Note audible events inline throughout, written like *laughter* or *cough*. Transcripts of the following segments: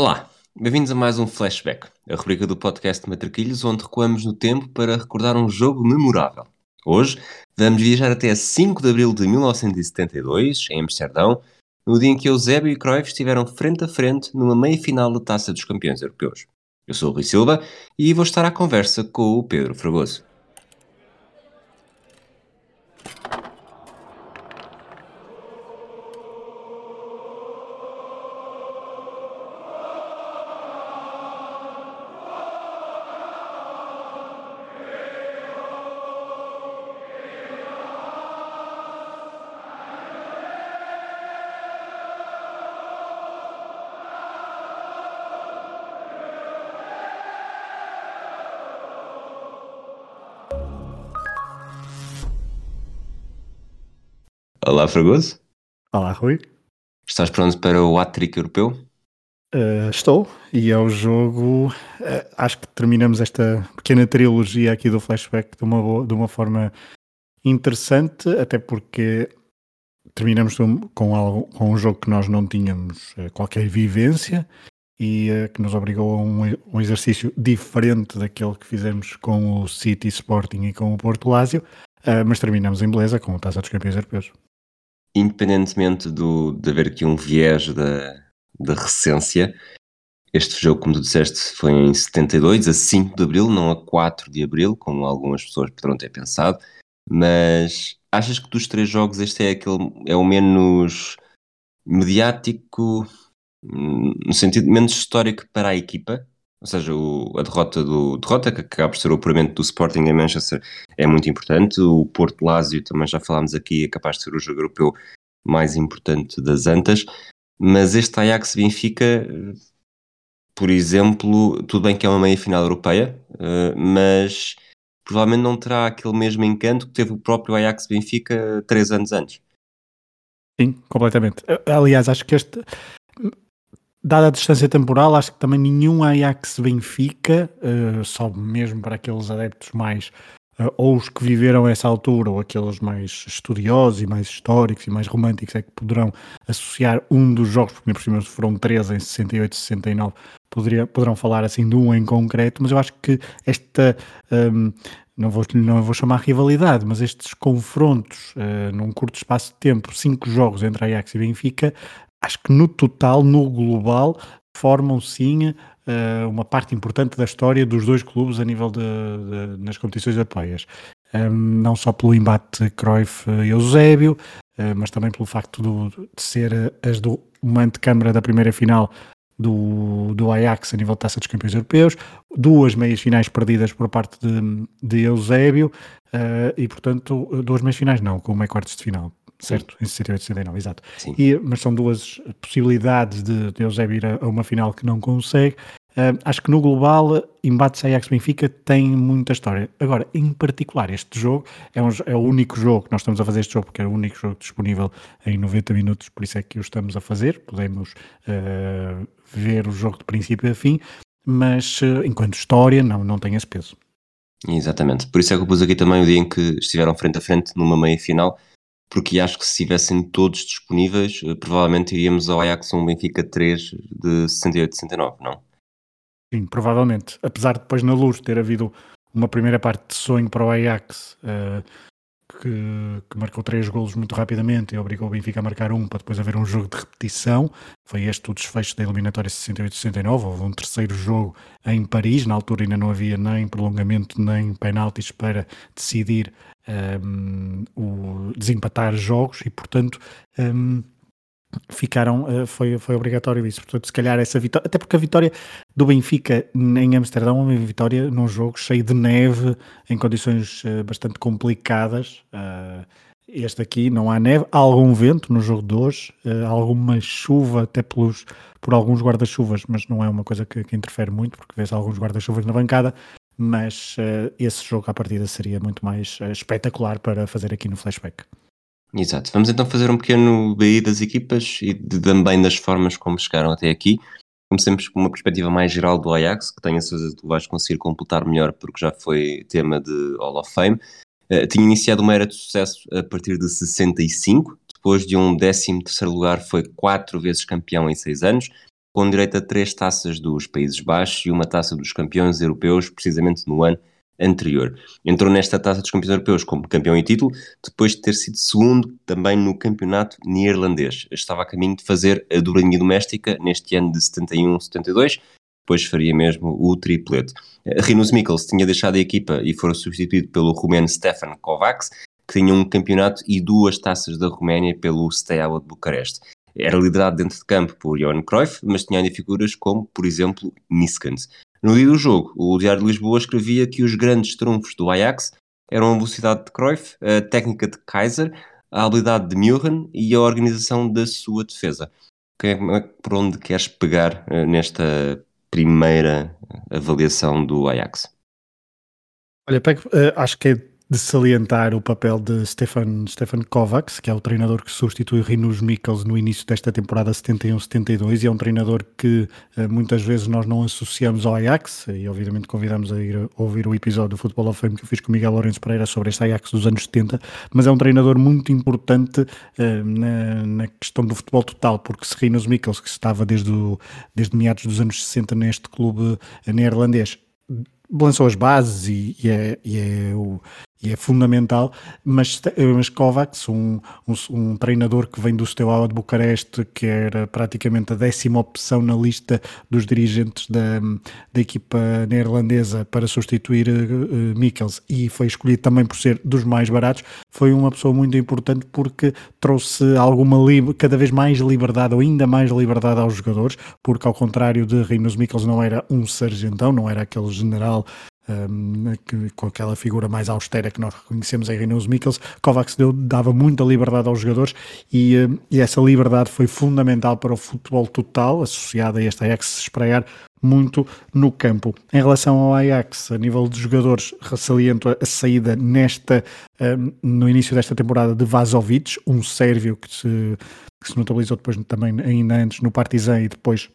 Olá, bem-vindos a mais um Flashback, a rubrica do podcast Matraquilhos, onde recuamos no tempo para recordar um jogo memorável. Hoje vamos viajar até 5 de abril de 1972, em Amsterdão, no dia em que Eusébio e Cruyff estiveram frente a frente numa meia-final da Taça dos Campeões Europeus. Eu sou o Rui Silva e vou estar à conversa com o Pedro Fragoso. Olá, Fragoso. Olá, Rui. Estás pronto para o hat-trick europeu? Uh, estou, e é o jogo. Uh, acho que terminamos esta pequena trilogia aqui do flashback de uma, boa, de uma forma interessante, até porque terminamos com, algo, com um jogo que nós não tínhamos uh, qualquer vivência e que nos obrigou a um, um, exercício diferente daquele que fizemos com o City Sporting e com o Porto Lásio, mas terminamos em beleza com o Taça dos Campeões Europeus independentemente do, de haver aqui um viés da, da recência, este jogo, como tu disseste, foi em 72, a 5 de Abril, não a 4 de Abril, como algumas pessoas poderão ter pensado, mas achas que dos três jogos este é, aquele, é o menos mediático, no sentido menos histórico para a equipa? Ou seja, o, a derrota do derrota, que acaba por ser o apuramento do Sporting em Manchester, é muito importante. O Porto Lásio, também já falámos aqui, é capaz de ser o jogo europeu mais importante das Antas. Mas este Ajax Benfica, por exemplo, tudo bem que é uma meia final europeia, eh, mas provavelmente não terá aquele mesmo encanto que teve o próprio Ajax Benfica três anos antes. Sim, completamente. Aliás, acho que este dada a distância temporal, acho que também nenhum Ajax Benfica, uh, só mesmo para aqueles adeptos mais uh, ou os que viveram essa altura, ou aqueles mais estudiosos e mais históricos e mais românticos, é que poderão associar um dos jogos, porque por cima foram três em 68 e 69, poderia, poderão falar assim de um em concreto, mas eu acho que esta. Um, não vou, não vou chamar rivalidade, mas estes confrontos uh, num curto espaço de tempo, cinco jogos entre Ajax e Benfica, acho que no total, no global, formam sim uh, uma parte importante da história dos dois clubes a nível de, de nas competições europeias. Um, não só pelo embate Cruyff e Eusébio, uh, mas também pelo facto do, de ser as do, uma antecâmara da primeira final do, do Ajax a nível de taça dos campeões europeus, duas meias finais perdidas por parte de, de Eusébio, uh, e portanto, duas meias finais não, com uma quartos de final certo? Em 68 e 69, exato. E, mas são duas possibilidades de, de Eusébio ir a, uma final que não consegue. Uh, acho que no global, embates Ajax-Benfica tem muita história. Agora, em particular, este jogo é, um, é, o único jogo que nós estamos a fazer este jogo, porque é o único jogo disponível em 90 minutos, por isso é que o estamos a fazer. Podemos uh, ver o jogo de princípio a fim, mas uh, enquanto história, não, não tem esse peso. Exatamente. Por isso é que eu pus aqui também o dia em que estiveram frente a frente numa meia final porque acho que se estivessem todos disponíveis, eh, provavelmente iríamos ao Ajax 1 Benfica 3 de 68 69, não? Sim, provavelmente. Apesar de depois na luz ter havido uma primeira parte de sonho para o Ajax uh, que, que, marcou três golos muito rapidamente e obrigou o Benfica a marcar um para depois haver um jogo de repetição. Foi este o desfecho da eliminatória 68-69. Houve um terceiro jogo em Paris. Na altura ainda não havia nem prolongamento nem penaltis para decidir um, o desempatar jogos e, portanto, um, ficaram, uh, foi, foi obrigatório isso. Portanto, se calhar essa vitória, até porque a vitória do Benfica em Amsterdão é uma vitória num jogo cheio de neve, em condições uh, bastante complicadas. Uh, este aqui não há neve, há algum vento no jogo de hoje, alguma chuva até pelos, por alguns guarda-chuvas, mas não é uma coisa que, que interfere muito, porque vê-se alguns guarda-chuvas na bancada, mas uh, esse jogo à partida seria muito mais uh, espetacular para fazer aqui no flashback. Exato. Vamos então fazer um pequeno BI das equipas e de, também das formas como chegaram até aqui. Comecemos com uma perspectiva mais geral do Ajax, que tenho a certeza que tu vais conseguir completar melhor porque já foi tema de Hall of Fame. Uh, tinha iniciado uma era de sucesso a partir de 65, depois de um 13 terceiro lugar foi quatro vezes campeão em seis anos, com direito a três taças dos Países Baixos e uma taça dos campeões europeus, precisamente no ano anterior. Entrou nesta taça dos campeões europeus como campeão em título, depois de ter sido segundo também no campeonato neerlandês. Estava a caminho de fazer a duplinha doméstica neste ano de 71-72, depois faria mesmo o triplete. Rinus Mikkels tinha deixado a equipa e foi substituído pelo romeno Stefan Kovacs, que tinha um campeonato e duas taças da Roménia pelo Steaua de Bucareste. Era liderado dentro de campo por Johan Cruyff, mas tinha ainda figuras como, por exemplo, Niskens. No dia do jogo, o Diário de Lisboa escrevia que os grandes trunfos do Ajax eram a velocidade de Cruyff, a técnica de Kaiser, a habilidade de Milren e a organização da sua defesa. É por onde queres pegar eh, nesta primeira avaliação do Ajax? Olha, eh, acho que é de salientar o papel de Stefan, Stefan Kovacs, que é o treinador que substitui Rinus Mikkels no início desta temporada 71-72 e é um treinador que uh, muitas vezes nós não associamos ao Ajax e obviamente convidamos a ir ouvir o episódio do Football of Fame que eu fiz com Miguel Lourenço Pereira sobre este Ajax dos anos 70, mas é um treinador muito importante uh, na, na, questão do futebol total, porque se Rinus Mikkels, que estava desde, o, desde meados dos anos 60 neste clube neerlandês, lançou as bases e, e, é, e é o, e é fundamental, mas, mas Kovacs, um, um, um, treinador que vem do Steaua de Bucareste, que era praticamente a décima opção na lista dos dirigentes da, da equipa neerlandesa para substituir uh, Mikkels e foi escolhido também por ser dos mais baratos, foi uma pessoa muito importante porque trouxe alguma cada vez mais liberdade ou ainda mais liberdade aos jogadores, porque ao contrário de Rinus Mikkels não era um sargentão, não era aquele general com aquela figura mais austera que nós reconhecemos em Rinus Mikkels, Kovacs deu, dava muita liberdade aos jogadores e, e, essa liberdade foi fundamental para o futebol total, associada a este Ajax se espraiar muito no campo. Em relação ao Ajax, a nível de jogadores, ressaliento a saída nesta, um, no início desta temporada de Vazovic, um sérvio que se, que se notabilizou depois também ainda antes no Partizan e depois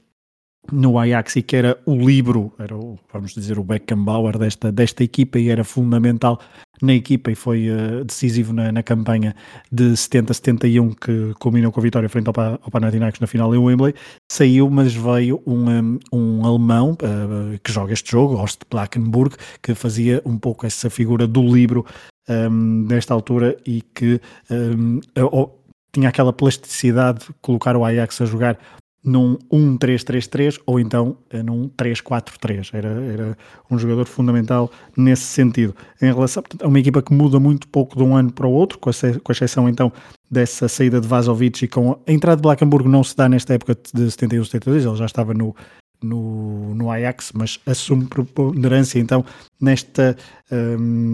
no Ajax e que era o livro, era o, vamos dizer, o Beckenbauer desta, desta equipa e era fundamental na equipa e foi uh, decisivo na, na, campanha de 70-71 que culminou com a vitória frente ao, ao Panathinaikos na final em Wembley, saiu, mas veio um, um, alemão uh, que joga este jogo, Horst Plackenburg, que fazia um pouco essa figura do livro um, nesta altura e que um, tinha aquela plasticidade de colocar o Ajax a jogar num 1-3-3-3 ou então eh, num 3-4-3. Era, era um jogador fundamental nesse sentido. Em relação portanto, a uma equipa que muda muito pouco de um ano para o outro, com, a, com exceção então dessa saída de Vazovic e com a entrada de Blackenburg não se dá nesta época de 71-72, ele já estava no, no, no Ajax, mas assume preponderância então nesta, um,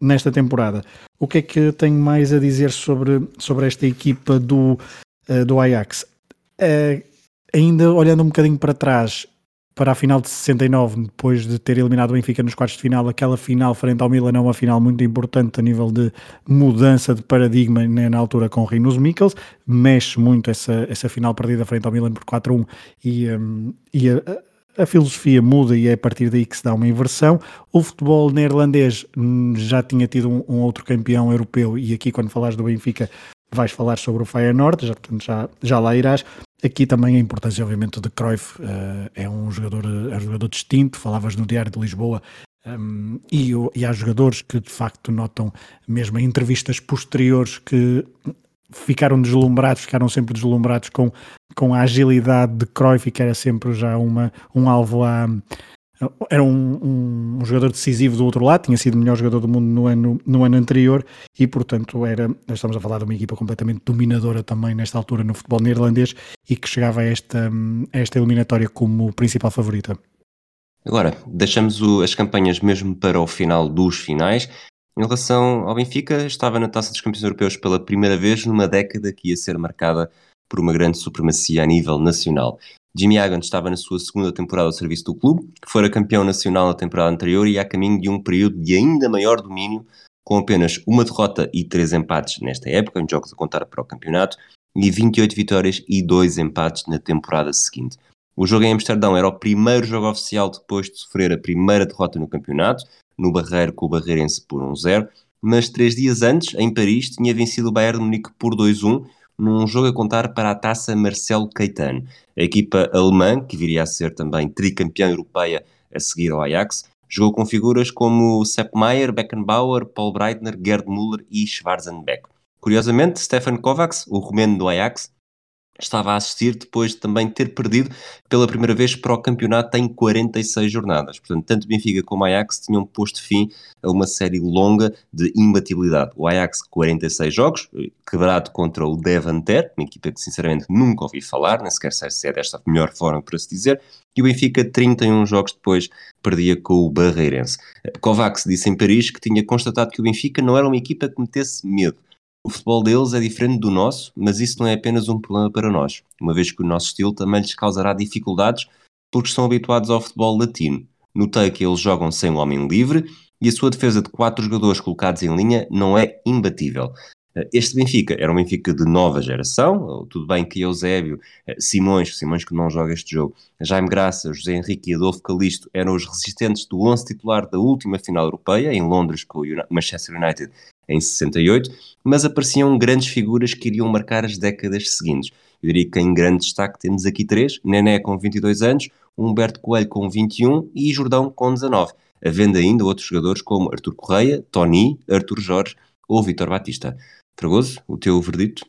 nesta temporada. O que é que tenho mais a dizer sobre, sobre esta equipa do, uh, do Ajax? Uh, ainda olhando um bocadinho para trás, para a final de 69, depois de ter eliminado o Benfica nos quartos de final, aquela final frente ao Milan é uma final muito importante a nível de mudança de paradigma né, na altura com o Rinus Mikkels, mexe muito essa, essa final perdida frente ao Milan por 4-1 e, um, e a, a filosofia muda e é a partir daí que se dá uma inversão. O futebol neerlandês hum, já tinha tido um, um outro campeão europeu e aqui quando falares do Benfica vais falar sobre o Feyenoord, já, já, já lá irás. Aqui também a importância, obviamente, de Cruyff uh, é um jogador, é um jogador distinto. Falavas no Diário de Lisboa um, e, e há jogadores que de facto notam, mesmo em entrevistas posteriores, que ficaram deslumbrados, ficaram sempre deslumbrados com, com a agilidade de Cruyff, que era sempre já uma, um alvo a era um, um, um, jogador decisivo do outro lado, tinha sido o melhor jogador do mundo no ano, no ano anterior e, portanto, era, estamos a falar de uma equipa completamente dominadora também nesta altura no futebol neerlandês e que chegava a esta, a esta eliminatória como principal favorita. Agora, deixamos o, as campanhas mesmo para o final dos finais. Em relação ao Benfica, estava na Taça dos Campeões Europeus pela primeira vez numa década que ia ser marcada por uma grande supremacia a nível nacional. Jimmy Hagan estava na sua segunda temporada ao serviço do clube, que fora campeão nacional na temporada anterior e a caminho de um período de ainda maior domínio, com apenas uma derrota e três empates nesta época, em jogos a contar para o campeonato, e 28 vitórias e dois empates na temporada seguinte. O jogo em Amsterdão era o primeiro jogo oficial depois de sofrer a primeira derrota no campeonato, no Barreiro com o Barreirense por 1-0, mas três dias antes, em Paris, tinha vencido o Bayern de Munique por 2-1, num jogo a contar para a taça Marcelo Caetano. A equipa alemã, que viria a ser também tricampeã europeia a seguir ao Ajax, jogou com figuras como Sepp Maier, Beckenbauer, Paul Breitner, Gerd Müller e Schwarzenbeck. Curiosamente, Stefan Kovacs, o romeno do Ajax, estava a assistir depois de também ter perdido pela primeira vez para o campeonato em 46 jornadas. Portanto, tanto Benfica como Ajax tinham posto fim a uma série longa de imbatibilidade. O Ajax 46 jogos, quebrado contra o Devanter, uma equipa que sinceramente nunca ouvi falar, nem sequer sei se é desta melhor forma para se dizer, e o Benfica 31 jogos depois perdia com o Barreirense. Kovacs disse em Paris que tinha constatado que o Benfica não era uma equipa que metesse medo, o futebol deles é diferente do nosso, mas isso não é apenas um problema para nós, uma vez que o nosso estilo também lhes causará dificuldades porque estão habituados ao futebol latino. Notei que eles jogam sem um homem livre e a sua defesa de quatro jogadores colocados em linha não é imbatível. Este Benfica era um Benfica de nova geração, tudo bem que Eusébio, eh, Simões, Simões que não joga este jogo, Jaime Graça, José Henrique e Adolfo Calisto eram os resistentes do 11 titular da última final europeia, em Londres com o Manchester United em 68, mas apareciam grandes figuras que iriam marcar as décadas seguintes. Eu diria que em grande destaque temos aqui três, Nené com 22 anos, Humberto Coelho com 21 e Jordão com 19, havendo ainda outros jogadores como Artur Correia, Tony, Artur Jorge ou Vitor Batista. Fragoso, o teu verdito?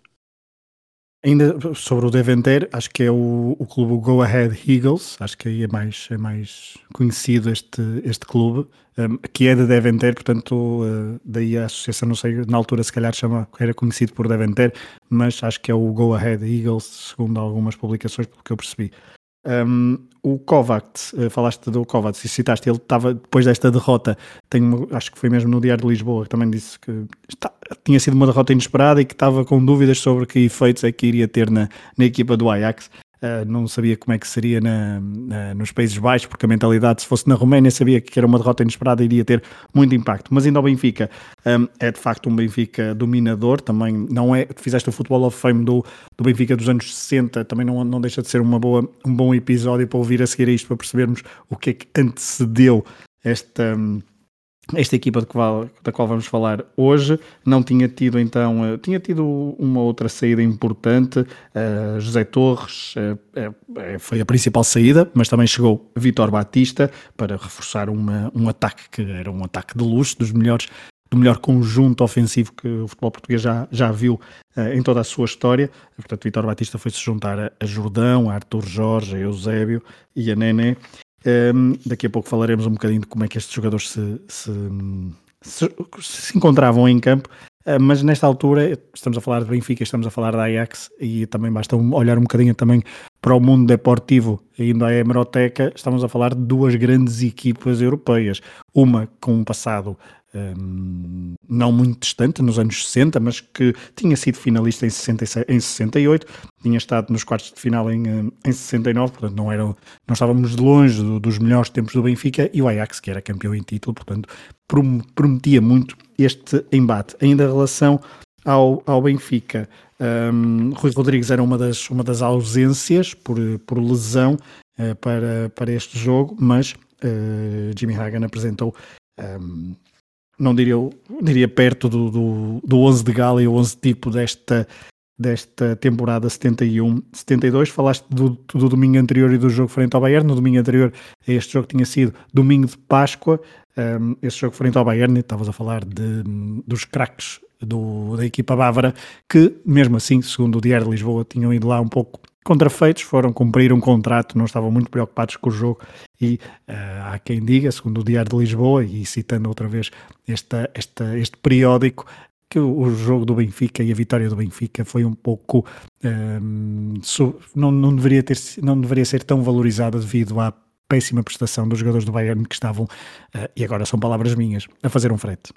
Ainda sobre o Deventer, acho que é o, o clube Go Ahead Eagles, acho que aí é mais, é mais conhecido este, este clube, um, que é de Deventer, portanto, uh, daí a associação, não sei, na altura se calhar chama, era conhecido por Deventer, mas acho que é o Go Ahead Eagles, segundo algumas publicações, pelo que eu percebi. Um, o Kovacs, uh, falaste do Kovacs e citaste, ele estava, depois desta derrota, tenho, acho que foi mesmo no Diário de Lisboa, que também disse que está, tinha sido uma derrota inesperada e que estava com dúvidas sobre que efeitos é que iria ter na, na equipa do Ajax. Uh, não sabia como é que seria na, na, nos Países Baixos, porque a mentalidade, se fosse na Roménia, sabia que era uma derrota inesperada e iria ter muito impacto. Mas ainda o Benfica um, é de facto um Benfica dominador, também não é. Fizeste o Futebol of Fame do, do Benfica dos anos 60, também não, não deixa de ser uma boa, um bom episódio para ouvir a seguir a isto, para percebermos o que é que antecedeu esta. Um, esta equipa qual, da qual vamos falar hoje não tinha tido então, uh, tinha tido uma outra saída importante, uh, José Torres uh, foi a principal saída, mas também chegou Vitor Batista para reforçar uma, um ataque que era um ataque de luxo, dos melhores do melhor conjunto ofensivo que o futebol português já, já viu em toda a sua história. Portanto, Vitor Batista foi-se juntar a, a Jordão, a Arthur Jorge, a Eusébio e a Nené um, daqui a pouco falaremos um bocadinho de como é que estes jogadores se, se, se, se encontravam em campo, uh, mas nesta altura estamos a falar de Benfica, estamos a falar da Ajax e também basta olhar um bocadinho também para o mundo deportivo, indo à hemeroteca, estamos a falar de duas grandes equipas europeias, uma com um passado não muito distante, nos anos 60, mas que tinha sido finalista em, 66, em 68, tinha estado nos quartos de final em, em 69, portanto não, era, não estávamos longe do, dos melhores tempos do Benfica, e o Ajax, que era campeão em título, portanto prometia muito este embate. Ainda em relação ao, ao Benfica, um, Rui Rodrigues era uma das, uma das ausências por, por lesão uh, para, para este jogo, mas uh, Jimmy Hagan apresentou um, não diria, diria perto do, do, do 11 de gala e o 11 tipo desta, desta temporada 71-72. Falaste do, do, domingo anterior e do jogo frente ao Bayern. No domingo anterior, este jogo tinha sido domingo de Páscoa. Um, esse jogo frente ao Bayern, estavas a falar de, dos craques do, da equipa bávara, que mesmo assim, segundo o Diário de Lisboa, tinham ido lá um pouco contrafeitos, foram cumprir um contrato, não estavam muito preocupados com o jogo e uh, há quem diga, segundo o Diário de Lisboa, e citando outra vez esta, esta, este periódico, que o, jogo do Benfica e a vitória do Benfica foi um pouco um, ehm, não, não, deveria ter, não deveria ser tão valorizada devido à péssima prestação dos jogadores do Bayern que estavam, uh, e agora são palavras minhas, a fazer um frete.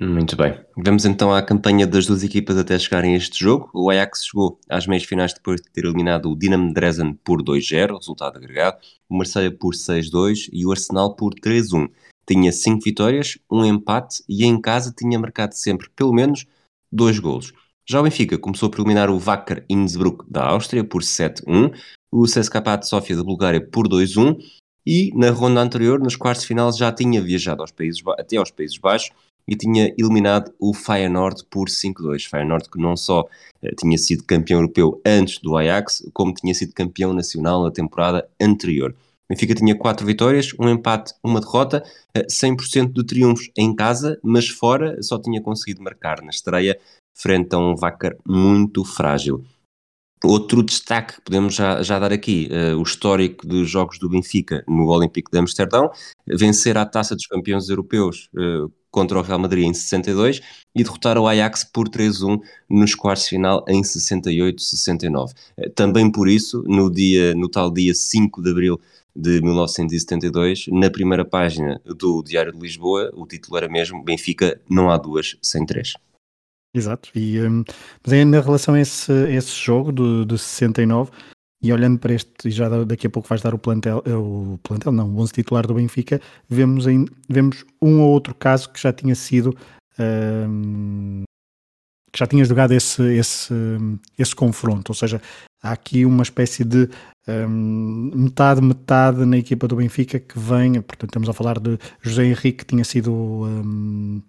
Muito bem. Vamos então à campanha das duas equipas até chegarem a este jogo. O Ajax chegou às meias finais depois de ter eliminado o Dinamo Dresden por 2-0, resultado agregado, o Marseille por 6-2 e o Arsenal por 3-1. Tinha 5 vitórias, um empate e em casa tinha marcado sempre pelo menos 2 golos. Já o Benfica começou por eliminar o Wacker Innsbruck da Áustria por 7-1, o CSKA de Sofia da Bulgária por 2-1 e na ronda anterior, nos quartos de final, já tinha viajado aos países, até aos Países Baixos e tinha eliminado o Feyenoord por 5-2. Feyenoord que não só eh, tinha sido campeão europeu antes do Ajax, como tinha sido campeão nacional na temporada anterior. Benfica tinha quatro vitórias, um empate, uma derrota, 100% de triunfos em casa, mas fora só tinha conseguido marcar na estreia frente a um Vacar muito frágil. Outro destaque que podemos já, já dar aqui, uh, o histórico dos jogos do Benfica no Olímpico de Amsterdão, vencer a Taça dos Campeões Europeus uh, contra o Real Madrid em 62 e derrotar o Ajax por 3-1 nos quartos final em 68-69. Uh, eh, também por isso, no, dia, no tal dia 5 de abril de 1972, na primeira página do Diário de Lisboa, o título era mesmo Benfica não há duas sem três. Exato, e, um, mas ainda em relação a esse, esse jogo do, de 69, e olhando para este, e já daqui a pouco vais dar o plantel, eh, o plantel não, o 11 titular do Benfica, vemos, em, vemos um ou outro caso que já tinha sido, um, que já tinha jogado esse, esse, esse confronto, ou seja, há aqui uma espécie de um, metade, metade na equipa do Benfica que vem, portanto estamos a falar de José Henrique que tinha sido um,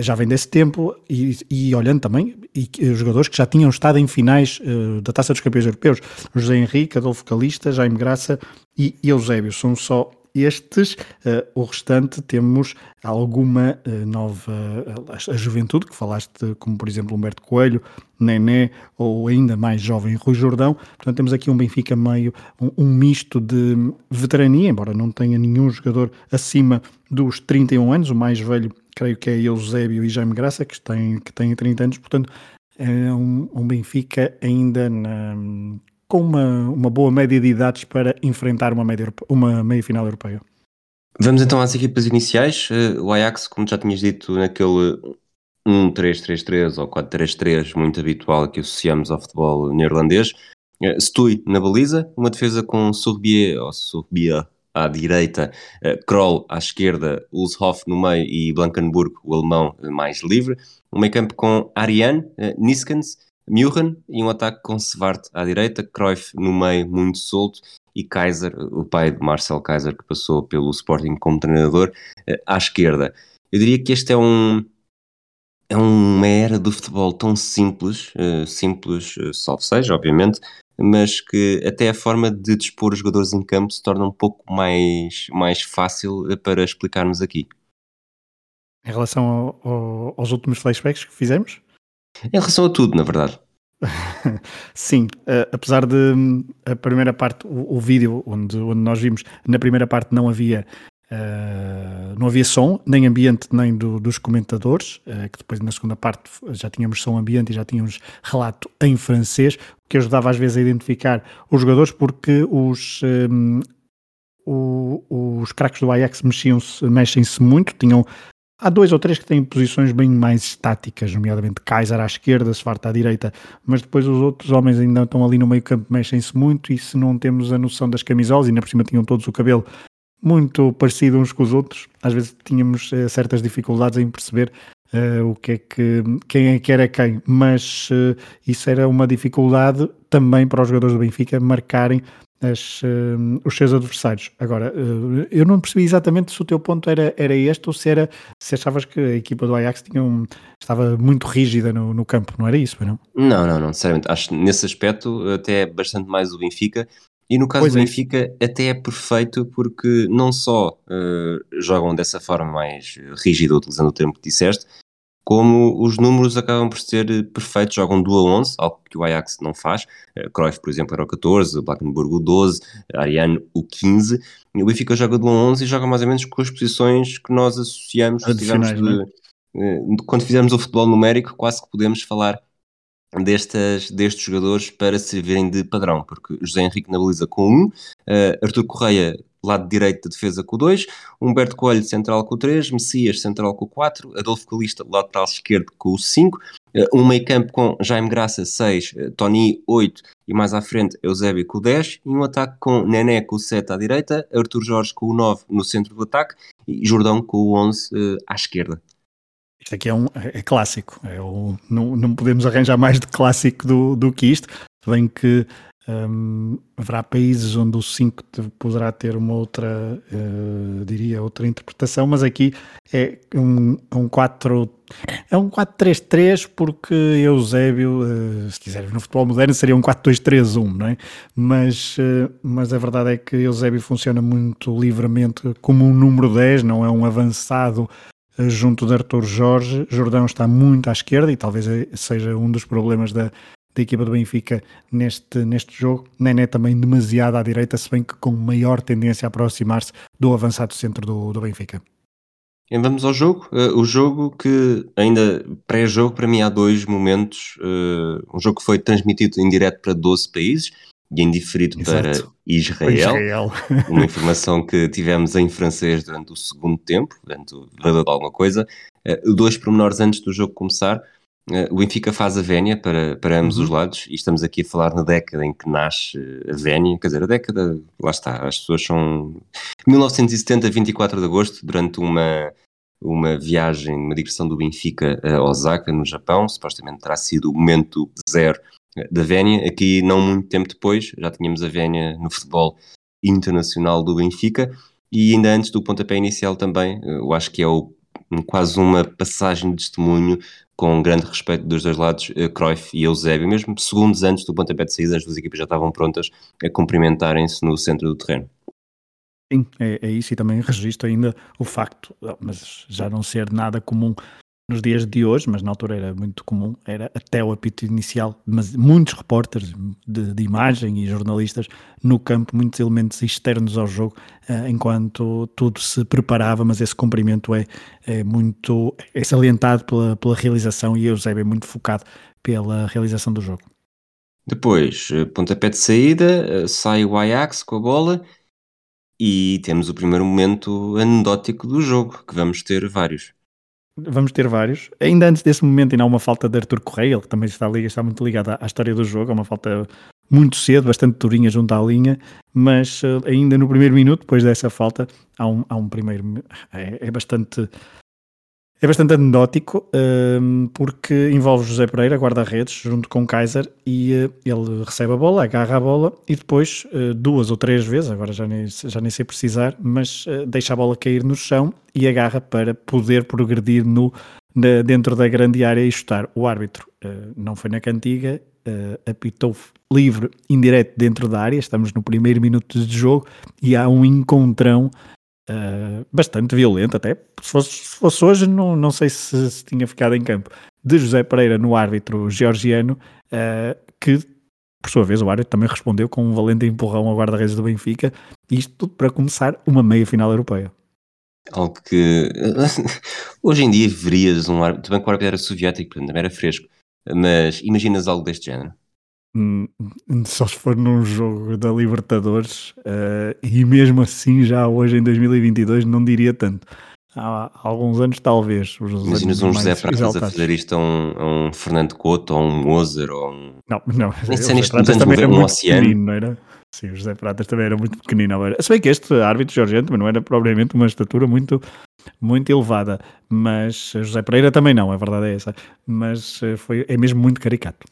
já vem desse tempo e, e olhando também e, e, jogadores que já tinham estado em finais uh, da Taça dos Campeões Europeus José Henrique, Adolfo Calista, Jaime Graça e Eusébio, são só estes, uh, o restante temos alguma uh, nova, uh, a juventude, que falaste, como por exemplo Humberto Coelho, Nené ou ainda mais jovem Rui Jordão. Portanto, temos aqui um Benfica meio, um, um misto de veterania, embora não tenha nenhum jogador acima dos 31 anos, o mais velho creio que é Eusébio e Jaime Graça, que têm, que têm 30 anos, portanto é um, um Benfica ainda na, com uma, uma boa média de idades para enfrentar uma, média, uma meia final europeia. Vamos então às equipas iniciais. Eh, o Ajax, como já tinhas dito, naquele 1-3-3-3 ou 4-3-3 muito habitual que associamos ao futebol neerlandês. Eh, Stui na baliza, uma defesa com Sorbier ou Sorbier à direita, uh, Kroll à esquerda, Ulshoff no meio e Blankenburg, o alemão, mais livre. Um meio campo com Ariane, uh, Niskens, Muren e um ataque com Svart à direita, Cruyff no meio muito solto e Kaiser, o pai de Marcel Kaiser que passou pelo Sporting como treinador, uh, à esquerda. Eu diria que este é um é uma era do futebol tão simples, simples, salvo seja, obviamente, mas que até a forma de dispor os jogadores em campo se torna um pouco mais, mais fácil eh, para explicarmos aqui. Em relação ao, ao, aos últimos flashbacks que fizemos? Em relação a tudo, na verdade. *laughs* Sim, uh, apesar de hum, a primeira parte, o, o, vídeo onde, onde nós vimos, na primeira parte não havia Uh, não havia som, nem ambiente, nem do, dos comentadores, uh, que depois na segunda parte já tínhamos som ambiente e já tínhamos relato em francês, o que ajudava às vezes a identificar os jogadores, porque os, um, o, os craques do Ajax mexiam-se, mexem-se muito, tinham Há dois ou três que têm posições bem mais estáticas, nomeadamente Kaiser à esquerda, Svarta à direita, mas depois os outros homens ainda estão ali no meio campo, mexem-se muito e se não temos a noção das camisolas, ainda por cima tinham todos o cabelo muito parecido uns com os outros. Às vezes tínhamos uh, certas dificuldades em perceber uh, o que é que quem é que era quem, mas uh, isso era uma dificuldade também para os jogadores do Benfica marcarem as, os seus adversários. Agora, eu não percebi exatamente se o teu ponto era, era este ou se era se achavas que a equipa do Ajax tinha um, estava muito rígida no, no campo, não era isso, não? Não, não, não, sinceramente. Acho nesse aspecto até bastante mais o Benfica e no caso pois do é. Benfica até é perfeito porque não só uh, jogam dessa forma mais rígida, utilizando o termo que disseste, como os números acabam por ser perfeitos, jogam do a 11, algo que o Ajax não faz. Uh, Cruyff, por exemplo, era o 14, Blankenburg o 12, Ariane o 15. E o Benfica joga do a 11 e joga mais ou menos com as posições que nós associamos, de, uh, quando fizermos o futebol numérico, quase que podemos falar destas, destes jogadores para servirem de padrão, porque José Henrique na baliza com 1, um, uh, Artur Correia lado direito de defesa com o 2, Humberto Coelho central com o 3, Messias central com o 4, Adolfo Calista lateral esquerdo com o 5, uh, um meio campo com Jaime Graça 6, uh, Tony 8 e mais à frente Eusébio com o 10, e um ataque com Nené com o 7 à direita, Artur Jorge com o 9 no centro do ataque e Jordão com o 11 uh, à esquerda. Isto aqui é, um, é clássico, é o, não, não podemos arranjar mais de clássico do, do que isto, se bem que Um, haverá países onde o 5 poderá ter uma outra, uh, diria, outra interpretação, mas aqui é um, um 4 é um 4-3-3 porque Eusébio, uh, se quiser no futebol moderno seria um 4-2-3-1, não é? Mas, uh, mas a verdade é que Eusébio funciona muito livremente como um número 10, não é um avançado junto de Arthur Jorge. Jordão está muito à esquerda e talvez seja um dos problemas da, da equipa do Benfica neste, neste jogo. Nené também demasiado à direita, se bem que com maior tendência a aproximar-se do avançado centro do, do Benfica. E vamos ao jogo. Uh, o jogo que ainda pré-jogo, para mim há dois momentos. Uh, um jogo que foi transmitido em direto para 12 países e em diferido para Israel. Israel. *laughs* Uma informação que tivemos em francês durante o segundo tempo, portanto, valeu de alguma coisa. Uh, dois pormenores antes do jogo começar. Uh, o Benfica faz a vénia para, para ambos uhum. os lados e estamos aqui a falar na década em que nasce a vénia, quer dizer, a década, lá está, as pessoas são 1970, 24 de agosto, durante uma, uma viagem, uma digressão do Benfica a Osaka, no Japão, supostamente terá sido o momento zero da vénia, aqui não muito tempo depois, já tínhamos a vénia no futebol internacional do Benfica, e ainda antes do pontapé inicial também, eu acho que é o, quase uma passagem de testemunho com grande respeito dos dois lados, Cruyff e Eusébio, mesmo segundos antes do pontapé de saída, as duas equipas já estavam prontas a cumprimentarem-se no centro do terreno. Sim, é, é, isso e também registro ainda o facto, mas já não ser nada comum nos dias de hoje, mas na altura era muito comum, era até o apito inicial, mas muitos repórteres de, de imagem e jornalistas no campo, muitos elementos externos ao jogo, uh, enquanto tudo se preparava, mas esse cumprimento é, é muito é salientado pela, pela realização e Eusébio é muito focado pela realização do jogo. Depois, eh, pontapé de saída, eh, sai o Ajax com a bola e temos o primeiro momento anedótico do jogo, que vamos ter vários. Vamos ter vários. Ainda antes desse momento, ainda há uma falta de Arthur Correia, ele que também está, está muito ligado à, história do jogo, é uma falta muito cedo, bastante durinha junto à linha, mas uh, ainda no primeiro minuto, depois dessa falta, há um, há um primeiro. É, é bastante é bastante anedótico um, porque envolve José Pereira, guarda-redes, junto com Kaiser, e uh, ele recebe a bola, agarra a bola e depois, uh, duas ou três vezes, agora já nem, já nem sei precisar, mas uh, deixa a bola cair no chão e agarra para poder progredir no, na, dentro da grande área e chutar. O árbitro não foi na cantiga, apitou livre, indireto dentro da área, estamos no primeiro minuto de jogo e há um encontrão uh, bastante violento até. Se fosse, se fosse hoje, não, não sei se, se, tinha ficado em campo. De José Pereira no árbitro georgiano, uh, que por sua vez o árbitro também respondeu com um valente empurrão ao guarda-redes do Benfica. Isto tudo para começar uma meia final europeia. Algo que *laughs* hoje em dia verias um árbitro, também que o árbitro era soviético, portanto também era fresco, mas imaginas algo deste género? Hum, só se for num jogo da Libertadores uh, e mesmo assim já hoje em 2022 não diria tanto. Há, alguns anos talvez imaginas um José Pratas a fazer isto a um, a um, Fernando Couto ou um Moser ou um não, não. Nem sei neste também era um muito oceano pequenino, não era? Sim, o José Pratas também era muito pequenino. Se bem que este árbitro georgiano também não era propriamente uma estatura muito muito elevada, mas José Pereira também não, a verdade é essa, mas eh, foi, é mesmo muito caricato.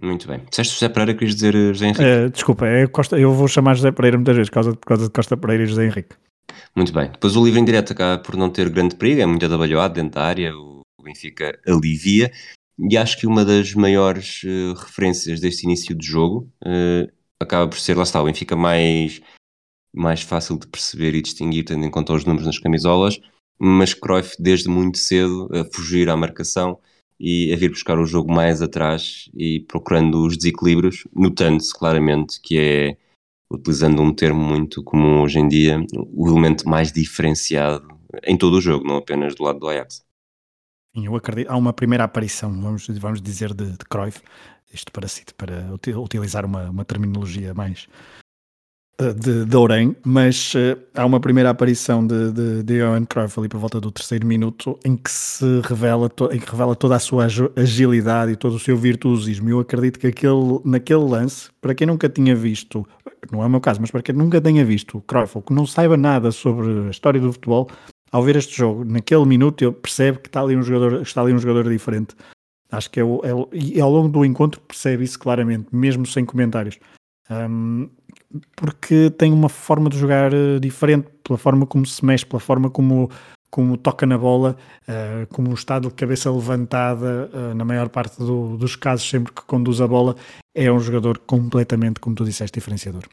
Muito bem. Disseste José Pereira, quis dizer eh, José Henrique? Uh, desculpa, é Costa, eu vou chamar José Pereira muitas vezes por causa, por causa de Costa Pereira e José Henrique. Muito bem. Depois o livro em direto acaba por não ter grande perigo, é muito atabalhoado dentro da área, o Benfica alivia. E acho que uma das maiores uh, referências deste início de jogo uh, acaba por ser, lá está, o Benfica mais, mais fácil de perceber e distinguir, tendo em conta os números nas camisolas, mas Cruyff desde muito cedo a fugir à marcação e a vir buscar o jogo mais atrás e procurando os desequilíbrios, notando-se claramente que é, utilizando um termo muito comum hoje em dia, o elemento mais diferenciado em todo o jogo, não apenas do lado do Ajax. Eu acredito, há uma primeira aparição, vamos, vamos dizer, de, de Cruyff, isto para, para utilizar uma, uma terminologia mais de, de Ourém, mas uh, há uma primeira aparição de, de, de Johan Cruyff ali por volta do terceiro minuto em que se revela, em que revela toda a sua agilidade e todo o seu virtuosismo. Eu acredito que aquele, naquele lance, para quem nunca tinha visto, não é o meu caso, mas para quem nunca tenha visto Cruyff que não saiba nada sobre a história do futebol, ao ver este jogo, naquele minuto, eu percebo que está ali um jogador, está ali um jogador diferente. Acho que é, o, é, ao longo do encontro percebe isso claramente, mesmo sem comentários. Um, porque tem uma forma de jogar uh, diferente, pela forma como se mexe, pela forma como, como toca na bola, uh, como está de cabeça levantada, uh, na maior parte do, dos casos, sempre que conduz a bola, é um jogador completamente, como tu disseste, diferenciador.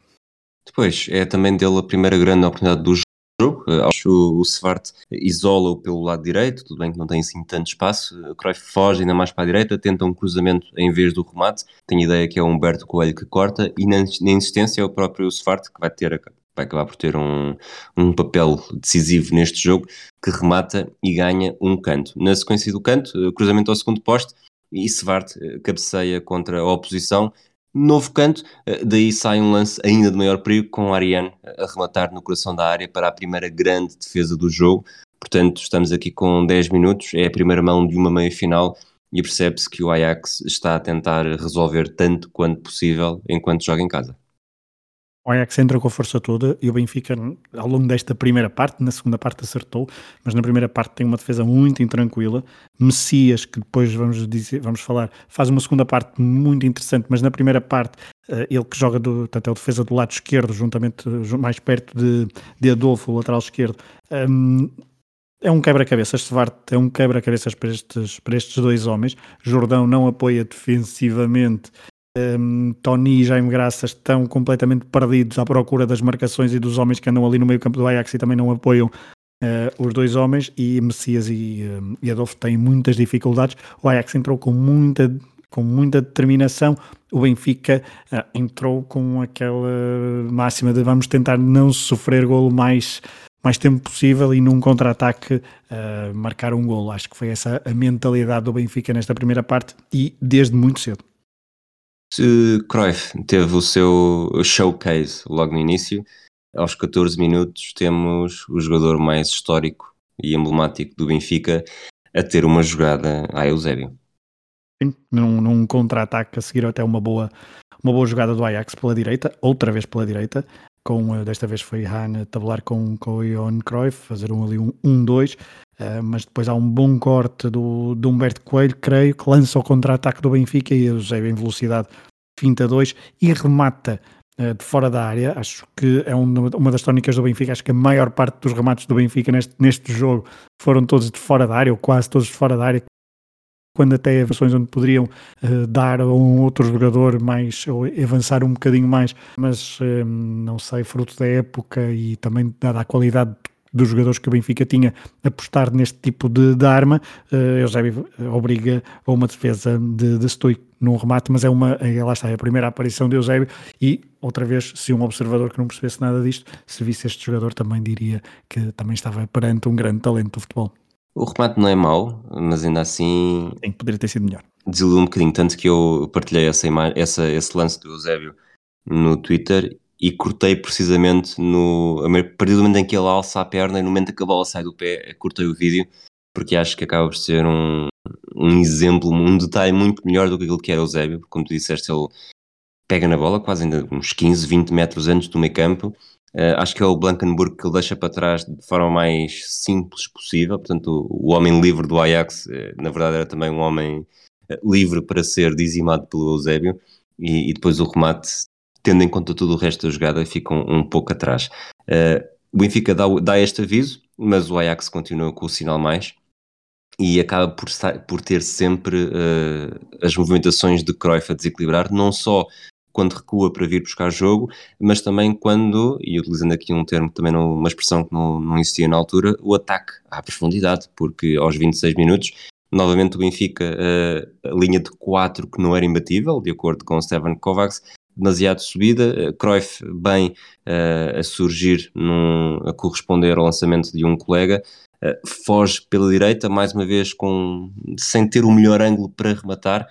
Depois, é também dele a primeira grande oportunidade do jogo. Uh, acho o Svart isola-o pelo lado direito, tudo bem que não tem assim tanto espaço. O Cruyff foge ainda mais para a direita, tenta um cruzamento em vez do remate. Tenho ideia que é o Humberto Coelho que corta e na, insistência é o próprio Svart que vai ter vai acabar por ter um, um papel decisivo neste jogo que remata e ganha um canto. Na sequência do canto, cruzamento ao segundo poste e Svart cabeceia contra a oposição Novo canto, eh, daí sai um lance ainda de maior perigo com o Ariane a rematar no coração da área para a primeira grande defesa do jogo. Portanto, estamos aqui com 10 minutos, é a primeira mão de uma meia final e percebe-se que o Ajax está a tentar resolver tanto quanto possível enquanto joga em casa. O Ajax entra com a força toda e o Benfica, ao longo desta primeira parte, na segunda parte acertou, mas na primeira parte tem uma defesa muito intranquila. Messias, que depois vamos, dizer, vamos falar, faz uma segunda parte muito interessante, mas na primeira parte, eh, ele que joga, do, portanto, é o defesa do lado esquerdo, juntamente mais perto de, de Adolfo, o lateral esquerdo. Um, é um quebra-cabeças, Svart é um quebra-cabeças para estes, para estes dois homens. Jordão não apoia defensivamente um, Tony e Jaime Graça estão completamente perdidos à procura das marcações e dos homens que andam ali no meio campo do Ajax e também não apoiam uh, os dois homens e Messias e, um, e Adolfo têm muitas dificuldades. O Ajax entrou com muita com muita determinação, o Benfica uh, entrou com aquela máxima de vamos tentar não sofrer golo mais, mais tempo possível e num contra-ataque uh, marcar um golo. Acho que foi essa a mentalidade do Benfica nesta primeira parte e desde muito cedo. Cruyff teve o seu showcase logo no início. Aos 14 minutos temos o jogador mais histórico e emblemático do Benfica a ter uma jogada a Eusébio. Sim, num, num contra-ataque a seguir até uma boa, uma boa jogada do Ajax pela direita, outra vez pela direita, com, eh, desta vez foi Han a tabular com, com o Ion Cruyff, fazer um ali um 1-2, um, uh, mas depois há um bom corte do, do Humberto Coelho, creio, que lança o contra-ataque do Benfica e o Eusébio em velocidade finta 2 e remata uh, de fora da área. Acho que é um, uma das tónicas do Benfica. Acho que a maior parte dos remates do Benfica neste, neste jogo foram todos de fora da área, ou quase todos de fora da área. Quando até versões onde poderiam uh, dar a um outro jogador mais ou avançar um bocadinho mais, mas uh, não sei, fruto da época e também dada a qualidade dos jogadores que o Benfica tinha apostar neste tipo de, de arma, uh, Eusébio obriga a uma defesa de, de Stoic num remate, mas é uma, lá está, é a primeira aparição de Eusébio e outra vez, se um observador que não percebesse nada disto, se visse este jogador também diria que também estava perante um grande talento do futebol. O remate não é mau, mas ainda assim... Sim, poderia ter sido melhor. Desiludiu um bocadinho, tanto que eu partilhei essa, imagem, essa esse lance do Eusébio no Twitter e cortei precisamente no. A partir do momento em que ele alça a perna e no momento em que a bola sai do pé, cortei o vídeo, porque acho que acaba por ser um, um exemplo, um detalhe muito melhor do que aquilo que era o Zébio, porque como tu disseste, ele pega na bola quase ainda uns 15, 20 metros antes do meio campo. Uh, acho que é o Blankenburg que ele deixa para trás de forma mais simples possível. Portanto, o, o homem livre do Ajax, uh, na verdade, era também um homem uh, livre para ser dizimado pelo Eusébio. E, e, depois o remate tendo em conta todo o resto da jogada, ficam um, um pouco atrás. O Benfica dá, dá este aviso, mas o Ajax continua com o sinal mais e acaba por, por ter sempre as movimentações de Cruyff a desequilibrar, não só quando recua para vir buscar jogo, mas também quando, e utilizando aqui um termo também, não, uma expressão que não, não existia na altura, o ataque à profundidade, porque aos 26 minutos, novamente o Benfica, uh, a linha de 4 que não era imbatível, de acordo com Steven Kovacs, demasiado subida, eh, Cruyff bem uh, a surgir, num, a corresponder ao lançamento de um colega, foge pela direita, mais uma vez com, sem ter o melhor ângulo para rematar,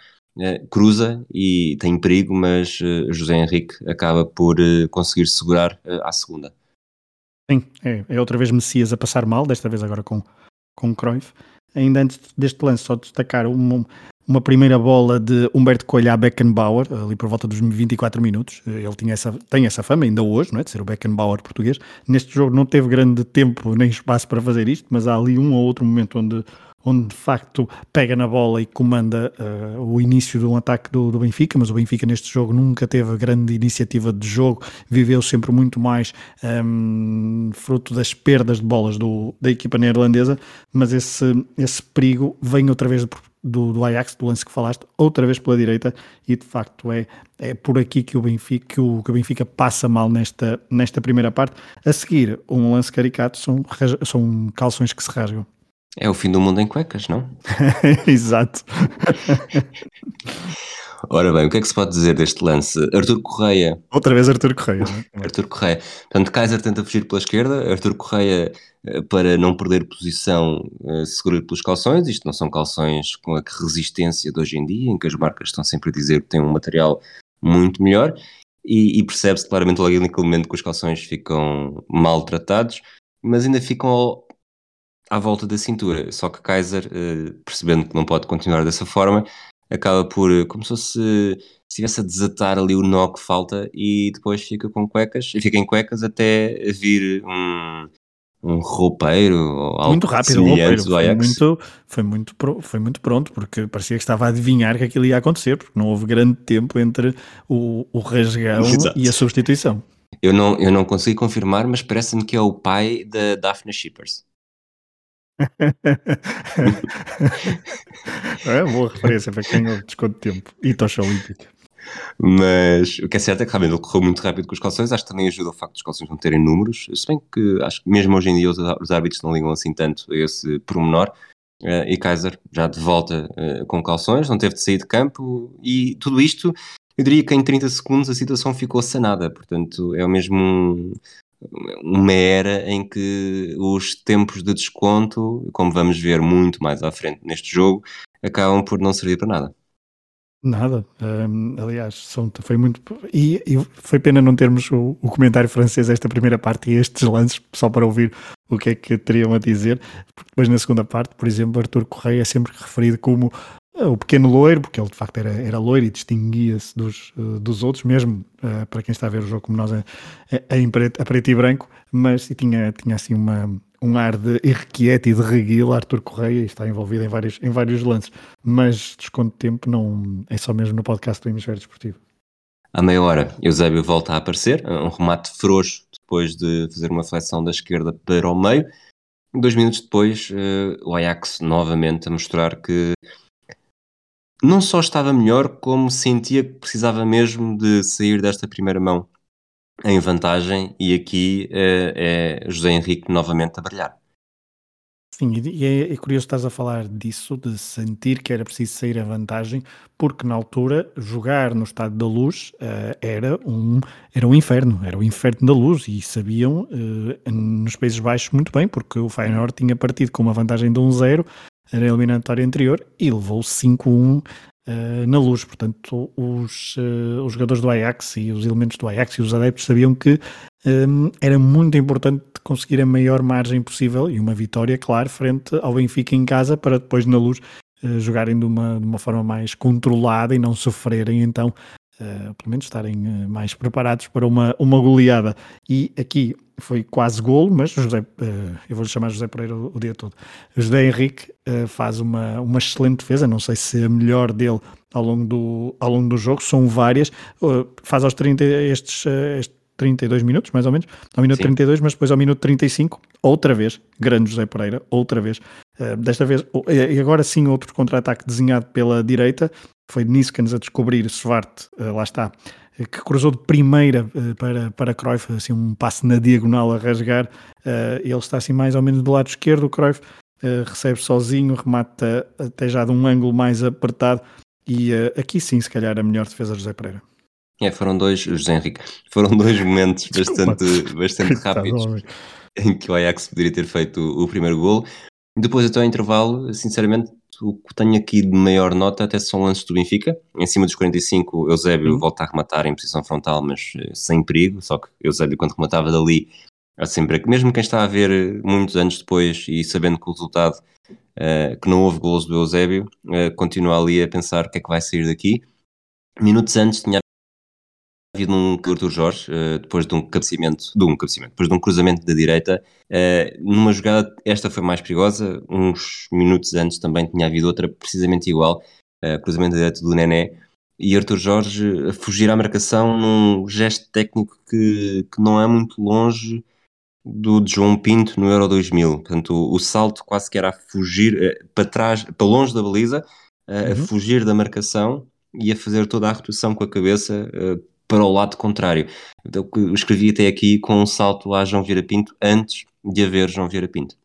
cruza e tem perigo, mas José Henrique acaba por conseguir segurar à segunda. Sim, é, é, outra vez Messias a passar mal, desta vez agora com, com Cruyff. Ainda antes deste lance, só destacar um, uma primeira bola de Humberto Coelho a Beckenbauer, ali por volta dos 24 minutos. Ele tinha essa, tem essa fama ainda hoje, não é? de ser o Beckenbauer português. Neste jogo não teve grande tempo nem espaço para fazer isto, mas há ali um ou outro momento onde onde de facto pega na bola e comanda uh, o início de um ataque do, do, Benfica, mas o Benfica neste jogo nunca teve grande iniciativa de jogo, viveu sempre muito mais um, fruto das perdas de bolas do, da equipa neerlandesa, mas esse, esse perigo vem outra vez do, do Ajax, do lance que falaste, outra vez pela direita, e de facto é, é por aqui que o, Benfica, que o, que o Benfica passa mal nesta, nesta primeira parte. A seguir, um lance caricato são, são calções que se rasgam. É o fim do mundo em cuecas, não? *laughs* Exato. Ora bem, o que é que se pode dizer deste lance? Artur Correia. Outra vez Artur Correia. É? *laughs* Artur Correia. Portanto, Kaiser tenta fugir pela esquerda, Artur Correia, eh, para não perder posição, eh, segura pelos calções. Isto não são calções com a resistência de hoje em dia, em que as marcas estão sempre a dizer que têm um material muito melhor. E, e percebe-se claramente logo naquele momento que os calções ficam maltratados, mas ainda ficam à volta da cintura. Só que Kaiser, eh, percebendo que não pode continuar dessa forma, acaba por, eh, como se fosse estivesse a desatar ali o nó que falta e depois fica com cuecas, fica em cuecas até vir um, um roupeiro ou algo muito rápido, roupeiro. Foi muito, foi, muito, foi muito pronto, porque parecia que estava a adivinhar que aquilo ia acontecer, porque não houve grande tempo entre o, o rasgão Exato. e a substituição. Eu não, eu não consegui confirmar, mas parece-me que é o pai da Daphne Shippers. É boa referência para quem não desconto de tempo e tocha olímpica. Mas o que é certo é que realmente ele correu muito rápido com os calções. Acho que também ajuda o facto dos calções não terem números. Se bem que acho que mesmo hoje em dia os, os árbitros não ligam assim tanto a esse pormenor. Uh, e Kaiser já de volta uh, com calções, não teve de sair de campo. E tudo isto, eu diria que em 30 segundos a situação ficou sanada. Portanto, é o mesmo uma era em que os tempos de desconto, como vamos ver muito mais à frente neste jogo, acabam por não servir para nada. Nada, um, aliás, são, foi muito. E, e, foi pena não termos o, o, comentário francês esta primeira parte e estes lances, só para ouvir o que é que teriam a dizer, porque depois na segunda parte, por exemplo, Artur Correia é sempre referido como o pequeno loiro, porque ele de facto era, era loiro e distinguia-se dos, uh, dos outros, mesmo uh, para quem está a ver o jogo como nós, é, é, em preto, a preto e branco, mas e tinha, tinha assim uma, um ar de irrequieto e de reguila, Arthur Correia, e está envolvido em vários, em vários lances, mas desconto de tempo não é só mesmo no podcast do Hemisfério Desportivo. À meia hora, Eusébio volta a aparecer, um remate frouxo depois de fazer uma flexão da esquerda para o meio. Dois minutos depois, uh, o Ajax novamente a mostrar que não só estava melhor, como sentia que precisava mesmo de sair desta primeira mão em vantagem, e aqui é, é José Henrique novamente a brilhar. Sim, e é, é, curioso estás a falar disso, de sentir que era preciso sair a vantagem, porque na altura jogar no estado da luz uh, era, um, era um inferno, era o um inferno da luz, e sabiam uh, nos Países Baixos muito bem, porque o Feyenoord tinha partido com uma vantagem de 1-0, na eliminatória anterior e levou 5-1 uh, eh, na luz. Portanto, os, uh, os jogadores do Ajax e os elementos do Ajax e os adeptos sabiam que um, eh, era muito importante conseguir a maior margem possível e uma vitória, claro, frente ao Benfica em casa para depois na luz uh, jogarem de uma, de uma forma mais controlada e não sofrerem então pelo menos estarem mais preparados para uma, uma goleada. E aqui foi quase golo, mas José, uh, eu vou-lhe chamar José Pereira o, o dia todo. José Henrique faz uma, uma excelente defesa, não sei se é a melhor dele ao longo do, ao longo do jogo, são várias. faz aos 30 estes, estes 32 minutos, mais ou menos, ao minuto Sim. 32, mas depois ao minuto 35, outra vez, grande José Pereira, outra vez, uh, desta vez, e agora sim outro contra-ataque desenhado pela direita, foi Niskans a descobrir Svart, uh, lá está, que cruzou de primeira para, para Cruyff, assim um passe na diagonal a rasgar, ele está assim mais ou menos do lado esquerdo, o Cruyff recebe sozinho, remata até já de um ângulo mais apertado, e aqui sim, se calhar, a melhor defesa de José Pereira. É, foram dois, José Henrique, foram dois momentos *laughs* bastante, bastante rápidos em que o Ajax poderia ter feito o, primeiro gol. Depois, até ao intervalo, sinceramente, o que tenho aqui de maior nota até são lances do Benfica. Em cima dos 45, Eusébio uhum. volta a rematar em posição frontal, mas eh, sem perigo. Só que Eusébio, quando rematava dali, há sempre mesmo quem está a ver muitos anos depois e sabendo que o resultado, uh, que não houve gols do Eusébio, uh, continua ali a pensar o que é que vai sair daqui. Minutos antes tinha havido um Arthur Jorge, uh, depois de um cabeceamento, de um cabeceamento, depois de um cruzamento da direita, uh, numa jogada, esta foi mais perigosa, uns minutos antes também tinha havido outra precisamente igual, uh, cruzamento da direita do Nené, e Arthur Jorge a fugir à marcação num gesto técnico que, que não é muito longe do de João Pinto no Euro 2000. Portanto, o, o salto quase que era a fugir para trás, para longe da baliza, uhum. a fugir da marcação e a fazer toda a rotação com a cabeça para o lado contrário. Eu escrevi até aqui com um salto a João Vieira Pinto antes de haver João Vieira Pinto.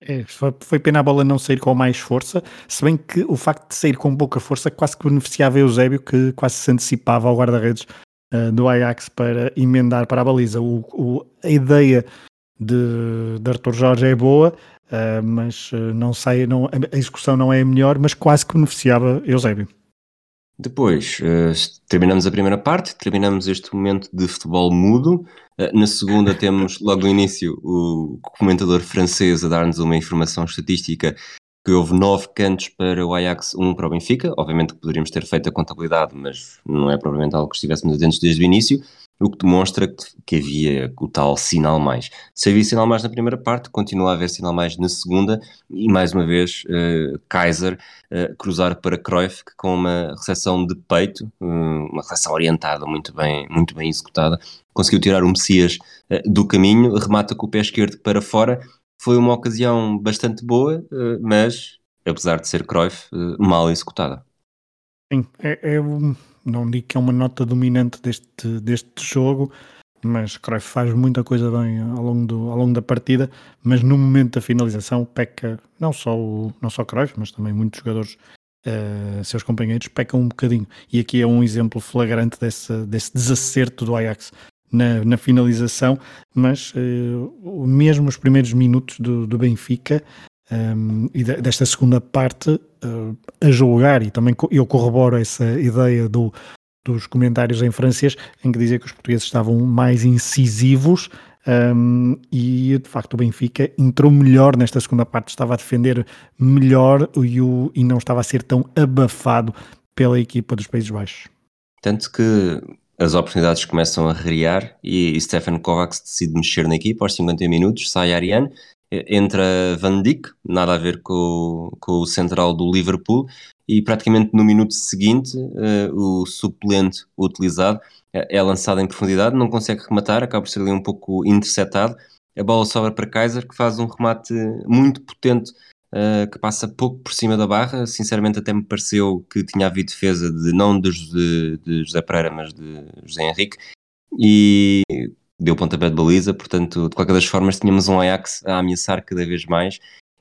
É, foi pena a bola não sair com mais força, se bem que o facto de sair com pouca força quase que beneficiava Eusébio, que quase se antecipava ao guarda-redes uh, do Ajax para emendar para a baliza. O, o, a ideia de, de Arthur Jorge é boa, uh, mas uh, não sai, não, a execução não é a melhor, mas quase que beneficiava Eusébio. Depois, uh, terminamos a primeira parte, terminamos este momento de futebol mudo. Uh, na segunda, *laughs* temos logo no início o comentador francês a dar-nos uma informação estatística que houve nove cantos para o Ajax, um para o Benfica. Obviamente que poderíamos ter feito a contabilidade, mas não é provavelmente algo que estivéssemos atentos desde o início o que demonstra que havia o tal sinal mais. Se havia sinal mais na primeira parte, continua a haver sinal mais na segunda, e mais uma vez uh, Kaiser uh, cruzar para Cruyff, que com uma recepção de peito, um, uma recepção orientada, muito bem, muito bem executada, conseguiu tirar o Messias uh, do caminho, remata com o pé esquerdo para fora, foi uma ocasião bastante boa, mas, apesar de ser Cruyff, mal executada. Sim, é, é um não digo que é uma nota dominante deste, deste jogo, mas Cruyff faz muita coisa bem ao longo, do, ao longo da partida, mas no momento da finalização peca, não só o não só Cruyff, mas também muitos jogadores, uh, seus companheiros, pecam um bocadinho. E aqui é um exemplo flagrante desse, desse desacerto do Ajax na, na finalização, mas uh, mesmo os primeiros minutos do, do Benfica um, e desta segunda parte uh, a julgar, e também eu corroboro essa ideia do, dos comentários em francês, em que dizia que os portugueses estavam mais incisivos um, e de facto o Benfica entrou melhor nesta segunda parte, estava a defender melhor e, o, e não estava a ser tão abafado pela equipa dos Países Baixos. Tanto que as oportunidades começam a rear e Stefan Kovacs decide mexer na equipa aos 50 minutos, sai Ariane entra Van Dijk, nada a ver com, com o central do Liverpool, e praticamente no minuto seguinte uh, o suplente utilizado é, é lançado em profundidade, não consegue rematar, acaba por ser ali um pouco interceptado. A bola sobra para Kaiser, que faz um remate muito potente, uh, que passa pouco por cima da barra. Sinceramente, até me pareceu que tinha havido defesa de não de, de, José Pereira, mas de José Henrique. E deu pontapé de baliza, portanto, de qualquer das formas, tínhamos um Ajax a ameaçar cada vez mais.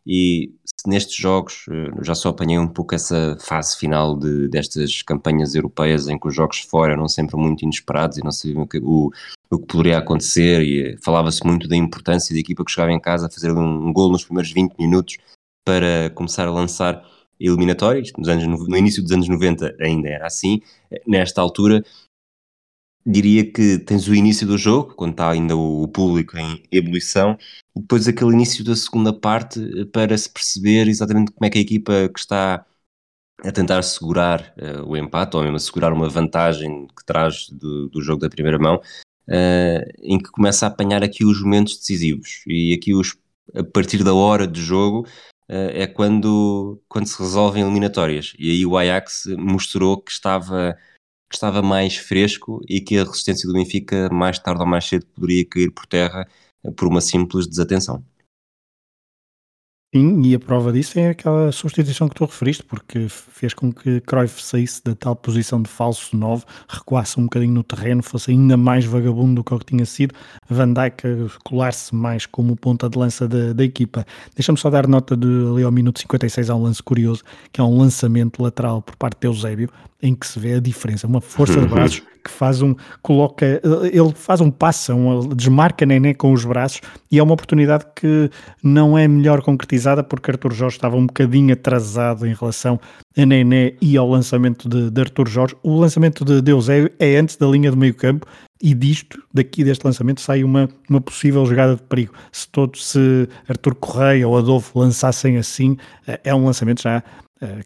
E nestes jogos eh, já só apanhei um pouco essa fase final de, destas campanhas europeias em que os jogos fora eram sempre muito inesperados e não sabiam o o, que poderia acontecer. E falava-se muito da importância da equipa que chegava em casa a fazer um, um gol nos primeiros 20 minutos para começar a lançar eliminatórias. Nos anos, no início dos anos 90 ainda era assim. Nesta altura diria que tens o início do jogo, quando está ainda o público em ebulição, e depois aquele início da segunda parte eh, para se perceber exatamente como é que a equipa que está a tentar segurar uh, o empate, ou mesmo a segurar uma vantagem que traz do, do jogo da primeira mão, uh, em que começa a apanhar aqui os momentos decisivos. E aqui os, a partir da hora de jogo uh, é quando, quando se resolvem eliminatórias. E aí o Ajax mostrou que estava estava mais fresco e que a resistência do Benfica mais tarde ou mais cedo poderia cair por terra por uma simples desatenção. Sim, e a prova disso é aquela substituição que tu referiste, porque fez com que Cruyff saísse da tal posição de falso 9, recuasse um bocadinho no terreno, fosse ainda mais vagabundo do que o que tinha sido, Van Dijk colar-se mais como ponta de lança da, da equipa. Deixa-me só dar nota de ali ao minuto 56 há um lance curioso, que é um lançamento lateral por parte de Eusébio, em que se vê a diferença, uma força de braços que faz um, coloca, ele faz um passo, um, desmarca Nené com os braços e é uma oportunidade que não é melhor concretizada porque Arthur Jorge estava um bocadinho atrasado em relação a Nené e ao lançamento de, de Arthur Jorge. O lançamento de Deus é, é antes da linha do meio campo e disto, daqui deste lançamento, sai uma, uma possível jogada de perigo. Se todos, se Arthur Correia ou Adolfo lançassem assim, é um lançamento já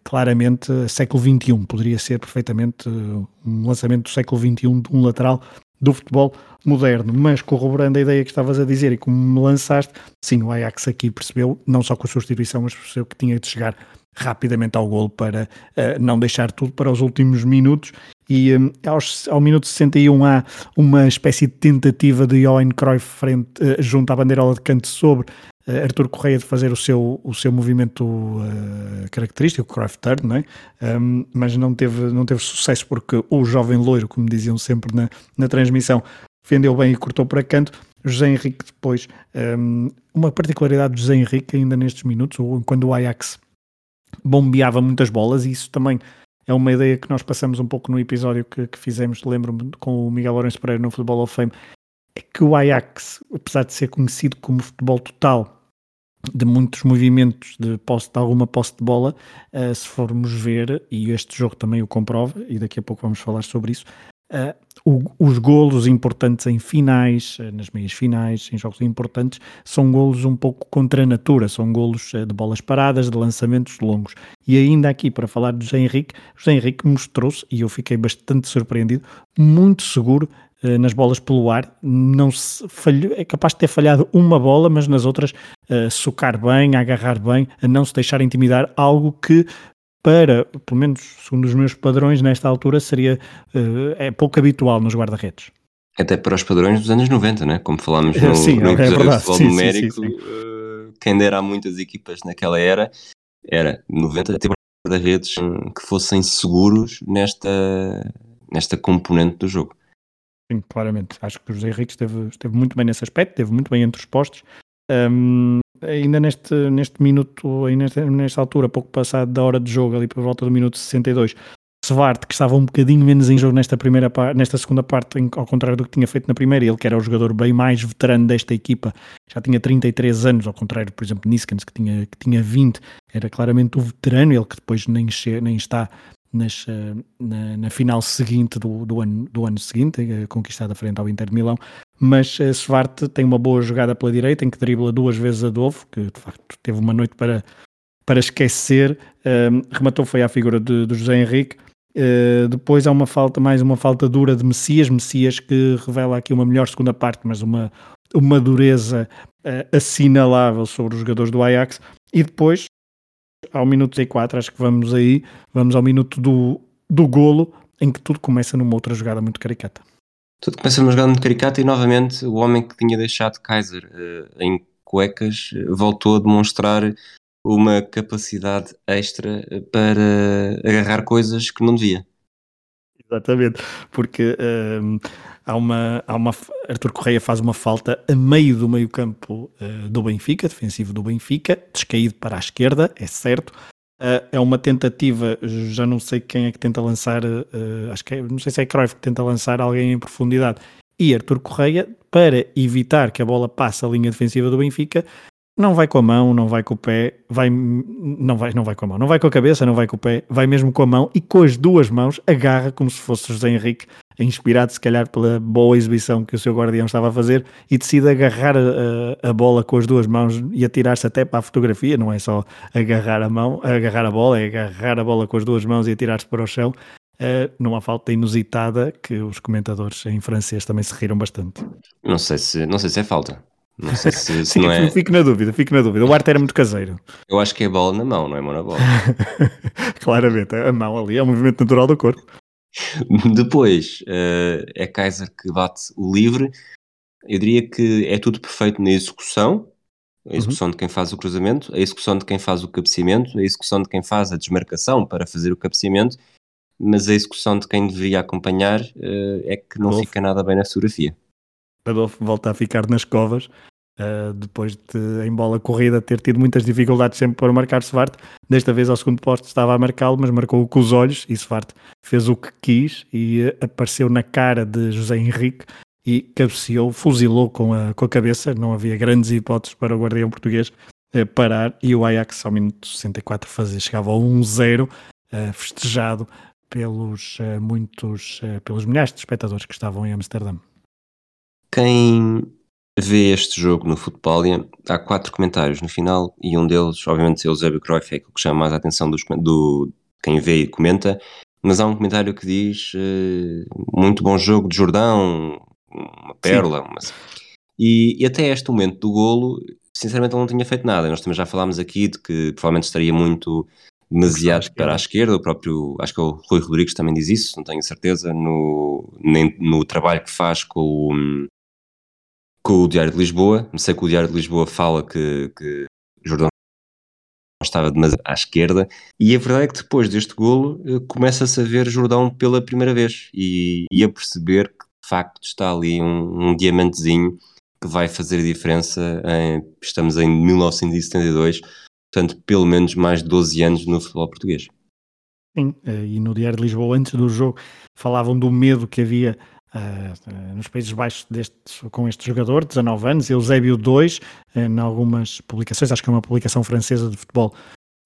claramente século XXI, poderia ser perfeitamente um lançamento do século XXI de um lateral do futebol moderno, mas corroborando a ideia que estavas a dizer e como me lançaste, sim, o Ajax aqui percebeu, não só com a substituição, mas percebeu que tinha de chegar rapidamente ao golo para uh, não deixar tudo para os últimos minutos. E um, aos, ao minuto 61 há uma espécie de tentativa de Johan Cruyff frente, uh, junto à bandeirola de canto sobre uh, Artur Correia de fazer o seu, o seu movimento uh, característico, o Cruyff Turn, não é? Um, mas não teve, não teve sucesso porque o jovem loiro, como diziam sempre na, na transmissão, defendeu bem e cortou para canto. José Henrique depois, um, uma particularidade de José Henrique ainda nestes minutos, quando o Ajax bombeava muitas bolas e isso também é uma ideia que nós passamos um pouco no episódio que, que fizemos, lembro-me, com o Miguel Lourenço Pereira no Futebol of Fame, é que o Ajax, apesar de ser conhecido como futebol total, de muitos movimentos de, posse, de alguma posse de bola, uh, se formos ver, e este jogo também o comprova, e daqui a pouco vamos falar sobre isso, uh, o, os golos importantes em finais, uh, nas meias finais, em jogos importantes, são golos um pouco contra a natura, são golos de bolas paradas, de lançamentos longos. E ainda aqui, para falar de José Henrique, José Henrique mostrou-se, e eu fiquei bastante surpreendido, muito seguro uh, nas bolas pelo ar. Não se falhou, é capaz de ter falhado uma bola, mas nas outras uh, socar bem, agarrar bem, a não se deixar intimidar, algo que para, pelo menos segundo os meus padrões, nesta altura seria uh, é pouco habitual nos guarda-redes. Até para os padrões dos anos 90, né? como falámos no, *laughs* sim, no é episódio é de futebol sim, numérico, sim, sim, uh, quem dera a muitas equipas naquela era, era 90 ter guarda-redes que fossem seguros nesta, nesta componente do jogo. Sim, claramente. Acho que o José Henrique esteve, esteve muito bem nesse aspecto, esteve muito bem entre os postos. Um, ainda neste, neste minuto, aí nesta, nesta altura, pouco passado da hora de jogo, ali por volta do minuto 62, Svart, que estava um bocadinho menos em jogo nesta, primeira, nesta segunda parte, ao contrário do que tinha feito na primeira, ele que era o jogador bem mais veterano desta equipa, já tinha 33 anos, ao contrário, por exemplo, Niskens, que tinha, que tinha 20, era claramente o veterano, ele que depois nem, nem está nas, eh, na, na, final seguinte do, do, ano, do ano seguinte, eh, conquistada frente ao Inter de Milão, mas uh, Svart tem uma boa jogada pela direita, em que dribla duas vezes a Dovo, que de facto teve uma noite para, para esquecer, uh, rematou foi à figura de, de José Henrique, uh, depois há uma falta, mais uma falta dura de Messias, Messias que revela aqui uma melhor segunda parte, mas uma, uma dureza assinalável sobre os jogadores do Ajax, e depois ao minuto 4, acho que vamos aí, vamos ao minuto do, do golo, em que tudo começa numa outra jogada muito caricata. Tudo começa numa jogada muito caricata e novamente o homem que tinha deixado Kaiser uh, em cuecas voltou a demonstrar uma capacidade extra eh, para agarrar coisas que não devia. Exatamente, porque uh, há uma, há uma. Arthur Correia faz uma falta a meio do meio-campo uh, do Benfica, defensivo do Benfica, descaído para a esquerda, é certo. Uh, é uma tentativa, já não sei quem é que tenta lançar, uh, acho que é, não sei se é Cruyff que tenta lançar alguém em profundidade. E Arthur Correia, para evitar que a bola passe a linha defensiva do Benfica, não vai com a mão, não vai com o pé, vai, não vai, não vai com a mão, não vai com a cabeça, não vai com o pé, vai mesmo com a mão e com as duas mãos agarra como se fosse José Henrique, inspirado se calhar pela boa exibição que o seu guardião estava a fazer e decide agarrar a, a bola com as duas mãos e atirar-se até para a fotografia, não é só agarrar a mão, agarrar a bola, é agarrar a bola com as duas mãos e atirar-se para o chão. Uh, numa falta inusitada que os comentadores em francês também se riram bastante. Não sei se, não sei se é falta. Não sei se, se *laughs* Sim, não é. Fico na dúvida, fico na dúvida. O arte era muito caseiro. Eu acho que é bola na mão, não é mão na bola. *laughs* Claramente, a mão ali é um movimento natural do corpo. *laughs* Depois uh, é Kaiser que bate o livre. Eu diria que é tudo perfeito na execução. A execução uhum. de quem faz o cruzamento, a execução de quem faz o cabeceamento, a execução de quem faz a desmarcação para fazer o cabeceamento, mas a execução de quem deveria acompanhar uh, é que não Adolfo. fica nada bem na fotografia. Adolfo volta a ficar nas covas Uh, depois de, em bola corrida, ter tido muitas dificuldades sempre para marcar Svart. Desta vez, ao segundo posto, estava a marcá-lo, mas marcou-o com os olhos e Svart fez o que quis e uh, apareceu na cara de José Henrique e cabeceou, fuzilou com a, com a cabeça. Não havia grandes hipóteses para o guardião português uh, parar e o Ajax, ao minuto 64, fazia, chegava ao 1-0, festejado pelos, muitos, pelos milhares de espectadores que estavam em Amsterdã. Quem vê este jogo no Futbolia, há quatro comentários no final e um deles, obviamente, é o Eusébio Cruyff, é aquilo que chama mais a atenção dos, do quem vê e comenta, mas há um comentário que diz uh, muito bom jogo de Jordão, uma pérola, uma... E, e, até este momento do golo, sinceramente ele não tinha feito nada. Nós também já falámos aqui de que provavelmente estaria muito demasiado para a esquerda, o próprio, acho que o Rui Rodrigues também diz isso, não tenho certeza, no, nem, no trabalho que faz com o, com o Diário de Lisboa. Sei que o Diário de Lisboa fala que, que Jordão estava demasiado à esquerda, e a verdade é que depois deste golo eh, começa-se a ver Jordão pela primeira vez e, e, a perceber que de facto está ali um, um diamantezinho que vai fazer a diferença. Em, estamos em 1972, portanto, pelo menos mais de 12 anos no futebol português. Sim, eh, e no Diário de Lisboa, antes do jogo, falavam do medo que havia uh, nos Países Baixos com este jogador, 19 anos, Eusébio 2, uh, em algumas publicações, acho que é uma publicação francesa de futebol,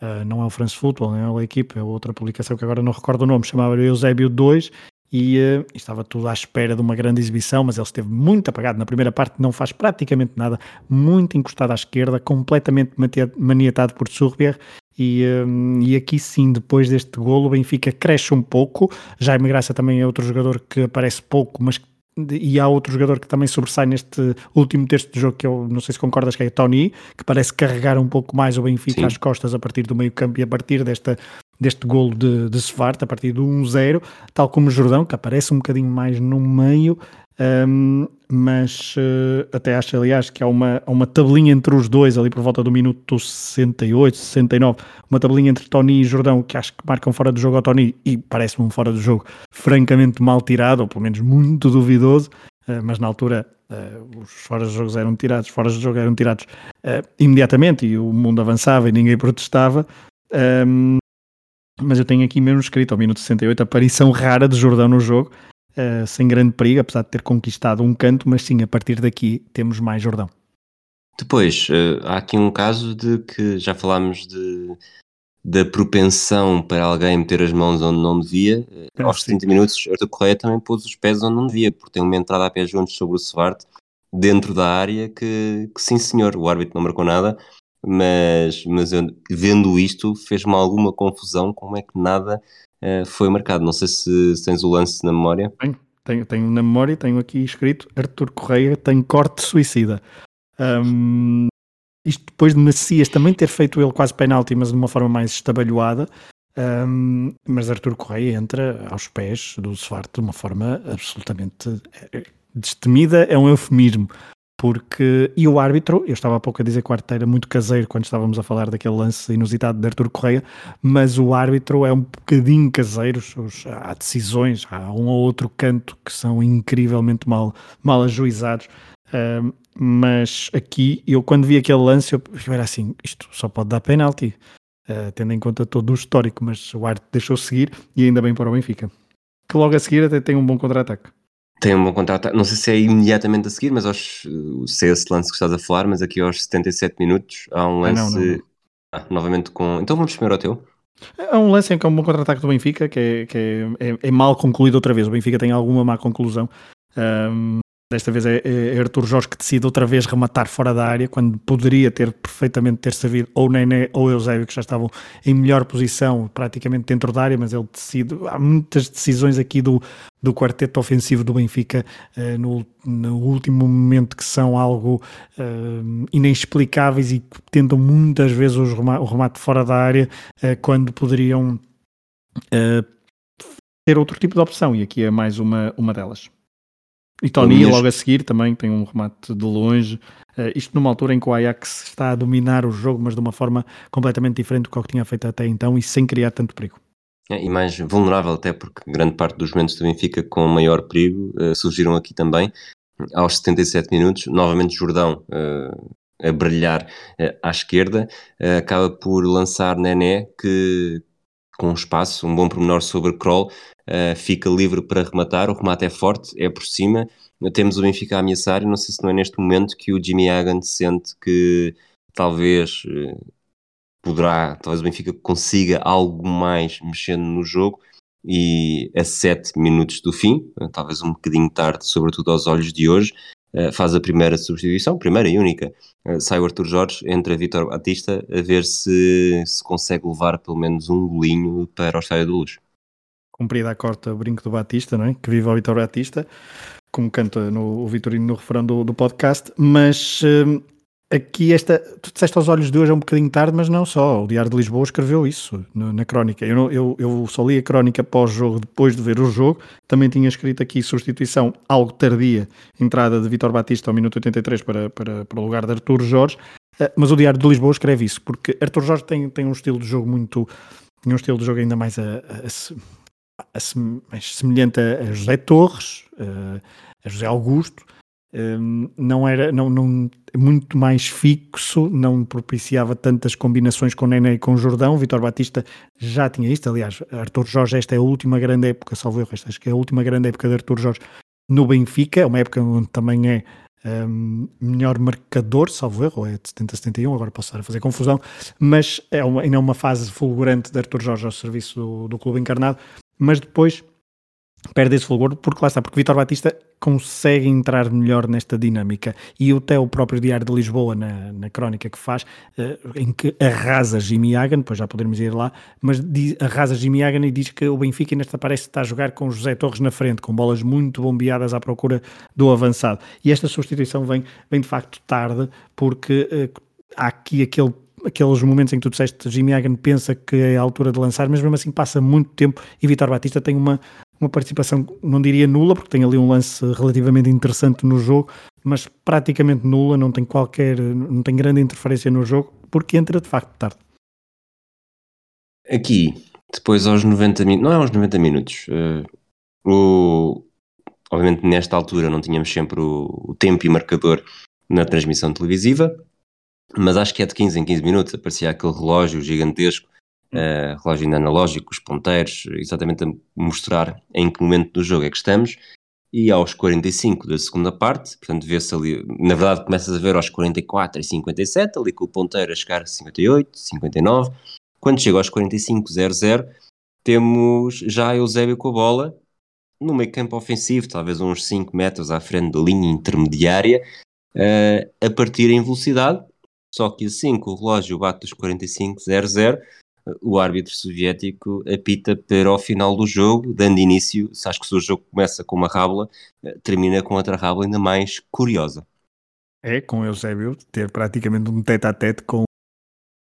uh, não é o France Football, não é a equipe, é outra publicação que agora não recordo o nome, chamava Eusébio 2, e uh, estava tudo à espera de uma grande exibição, mas ele esteve muito apagado na primeira parte, não faz praticamente nada, muito encostado à esquerda, completamente maniatado por Surbier e, um, e aqui sim, depois deste golo, o Benfica cresce um pouco. Jaime Graça também é outro jogador que aparece pouco, mas e há outro jogador que também sobressai neste último texto de jogo que eu não sei se concordas que é Tony, que parece carregar um pouco mais o Benfica Sim. às costas a partir do meio campo e a partir desta, deste golo de, de Svart, a partir do 1-0, tal como o Jordão, que aparece um bocadinho mais no meio, um, mas uh, até acho, aliás, que há uma, uma tabelinha entre os dois, ali por volta do minuto 68, 69, uma tabelinha entre Tony e Jordão, que acho que marcam fora do jogo ao Tony, e parece-me um fora do jogo francamente mal tirado, ou pelo menos muito duvidoso, uh, mas na altura uh, os fora de jogos eram tirados, fora de jogo eram tirados imediatamente, e o mundo avançava e ninguém *laughs* protestava. Um, mas eu tenho aqui mesmo escrito ao minuto 68 aparição rara de Jordão no jogo, uh, sem grande perigo, apesar de ter conquistado um canto, mas sim, a partir daqui temos mais Jordão. Depois, uh, há aqui um caso de que já falámos de, da propensão para alguém meter as mãos onde não devia. Uh, aos 30 minutos, Arthur Correia também pôs os pés onde não devia, porque tem uma entrada a pés juntos sobre o Svart, dentro da área, que, que sim senhor, o árbitro não marcou nada, mas, mas eu, vendo isto fez-me alguma confusão como é que nada uh, foi marcado. Não sei se, se, tens o lance na memória. Tenho, tenho, tenho na memória, tenho aqui escrito Artur Correia tem corte suicida. Um, isto depois de Messias também ter feito ele quase penalti, mas de uma forma mais estabalhoada. Um, mas Artur Correia entra aos pés do Svart de uma forma absolutamente eh, destemida, é um eufemismo porque e o árbitro, eu estava há pouco a dizer que o árbitro era muito caseiro quando estávamos a falar daquele lance inusitado de Artur Correia, mas o árbitro é um bocadinho caseiro, há decisões, há um ou outro canto que são incrivelmente mal, mal ajuizados, uh, mas aqui, eu quando vi aquele lance, eu, eu era assim, isto só pode dar penalti, uh, tendo em conta todo o histórico, mas o árbitro deixou seguir e ainda bem para o Benfica, que logo a seguir até tem um bom contra-ataque. Tem um bom contrato, não sei se é imediatamente a seguir, mas aos, se é esse lance que estás a falar, mas aqui aos 77 minutos há um lance ah, não, não, não. Ah, novamente com. Então vamos primeiro ao teu. É um lance em que é um bom contra-ataque do Benfica, que, é, que é, é, é, mal concluído outra vez. O Benfica tem alguma má conclusão. Um, Desta vez é, é Artur Jorge que decide outra vez rematar fora da área, quando poderia ter perfeitamente ter servido ou Nené ou Eusébio, que já estavam em melhor posição, praticamente dentro da área, mas ele decide. Há muitas decisões aqui do, do quarteto ofensivo do Benfica uh, no, no, último momento que são algo uh, inexplicáveis e que tentam muitas vezes o remate, o remate fora da área uh, quando poderiam ter outro tipo de opção, e aqui é mais uma, uma delas. E Tony logo a seguir também tem um remate de longe. Uh, isto numa altura em que o Ajax está a dominar o jogo, mas de uma forma completamente diferente do que o que tinha feito até então e sem criar tanto perigo. É, e mais vulnerável até porque grande parte dos momentos do Benfica com maior perigo uh, surgiram aqui também. Aos 77 minutos, novamente Jordão uh, a brilhar à esquerda, acaba por lançar Nené que com um espaço, um bom pormenor sobre Kroll, uh, fica livre para rematar, o remate é forte, é por cima, temos o Benfica a ameaçar e não sei se não é neste momento que o Jimmy Hagan sente que talvez uh, poderá, talvez o Benfica consiga algo mais mexendo no jogo e a 7 minutos do fim, talvez um bocadinho tarde, sobretudo aos olhos de hoje, faz a primeira substituição, primeira e única. Sai o Arthur Jorge, entra Vitor Batista a ver se, se consegue levar pelo menos um golinho para o Estádio do Luz. Cumprida a corta brinco do Batista, não é? Que vive o Vitor Batista, como canta no, o Vitorino no refrão do, do podcast, mas uh, aqui esta, tu disseste aos olhos de hoje é um bocadinho tarde, mas não só, o Diário de Lisboa escreveu isso no, na crónica, eu, não, eu, eu só li a crónica pós-jogo, depois de ver o jogo, também tinha escrito aqui substituição algo tardia, entrada de Vitor Batista ao minuto 83 para, para, para o lugar de Artur Jorge, eh, mas o Diário de Lisboa escreve isso, porque Artur Jorge tem, tem um estilo de jogo muito, tem um estilo de jogo ainda mais, a, a, semelhante a, José Torres, a José Augusto, um, não era não, não, muito mais fixo, não propiciava tantas combinações com Nené e com Jordão. Vitor Batista já tinha isto. Aliás, Artur Jorge, esta é a última grande época, salvo eu, acho que é a última grande época de Artur Jorge no Benfica, é uma época onde também é um, melhor marcador, salvo erro, é de 70-71, agora posso estar a fazer confusão, mas é uma, ainda é uma fase fulgurante de Artur Jorge ao serviço do, do clube encarnado, mas depois perde esse fulgor, porque lá está, porque Vitor Batista consegue entrar melhor nesta dinâmica e até o próprio Diário de Lisboa na, na crónica que faz, uh, em que arrasa Jimmy Hagan, depois já poderemos ir lá, mas diz, arrasa Jimmy Hagan e diz que o Benfica nesta parece estar a jogar com José Torres na frente, com bolas muito bombeadas à procura do avançado. E esta substituição vem, vem de facto tarde, porque uh, há aqui aquele aqueles momentos em que tu disseste Jimmy Hagan pensa que é a altura de lançar, mas mesmo assim passa muito tempo e Vitor Batista tem uma, uma participação, não diria nula, porque tem ali um lance relativamente interessante no jogo, mas praticamente nula, não tem qualquer, não tem grande interferência no jogo, porque entra de facto tarde. Aqui, depois aos 90 minutos, não é aos 90 minutos, uh, o, obviamente nesta altura não tínhamos sempre o, o tempo e marcador na transmissão televisiva, mas acho que é de 15 em 15 minutos aparecia aquele relógio gigantesco uh, relógio ainda analógico, os ponteiros, exatamente a mostrar em que momento do jogo é que estamos. E aos 45 da segunda parte, portanto, vê-se ali, na verdade, começas a ver aos 44 e 57, ali com o ponteiro a chegar a 58, 59. Quando chega aos 45-00, temos já Eusébio com a bola no meio campo ofensivo, talvez uns 5 metros à frente da linha intermediária, uh, a partir em velocidade. Só que assim que o relógio bate os 45-00, o árbitro soviético apita para o final do jogo, dando início, acho que se o jogo começa com uma rábula, eh, termina com outra rábula ainda mais curiosa. É, com o Eusébio, ter praticamente um tete a tete com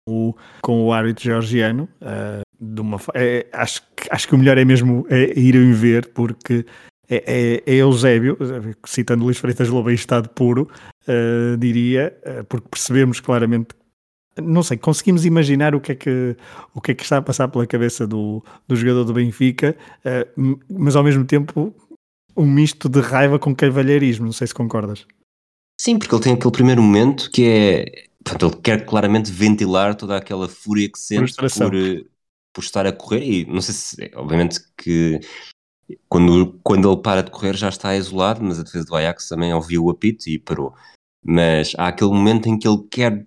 o, com o árbitro georgiano. Uh, de uma, é, acho, acho que o melhor é mesmo é, irem ver, porque é, é, é, Eusébio, citando Luís Freitas Lobo em estado puro, uh, diria, uh, porque percebemos claramente não sei, conseguimos imaginar o que é que, o que, é que está a passar pela cabeça do, do jogador do Benfica, uh, mas ao mesmo tempo um misto de raiva com cavalheirismo, não sei se concordas. Sim, porque ele tem aquele primeiro momento que é. Portanto, ele quer claramente ventilar toda aquela fúria que sente por, eh, por estar a correr, e não sei se. Obviamente que quando, quando ele para de correr já está isolado, mas a defesa do Ajax também ouviu o apito e parou. Mas há aquele momento em que ele quer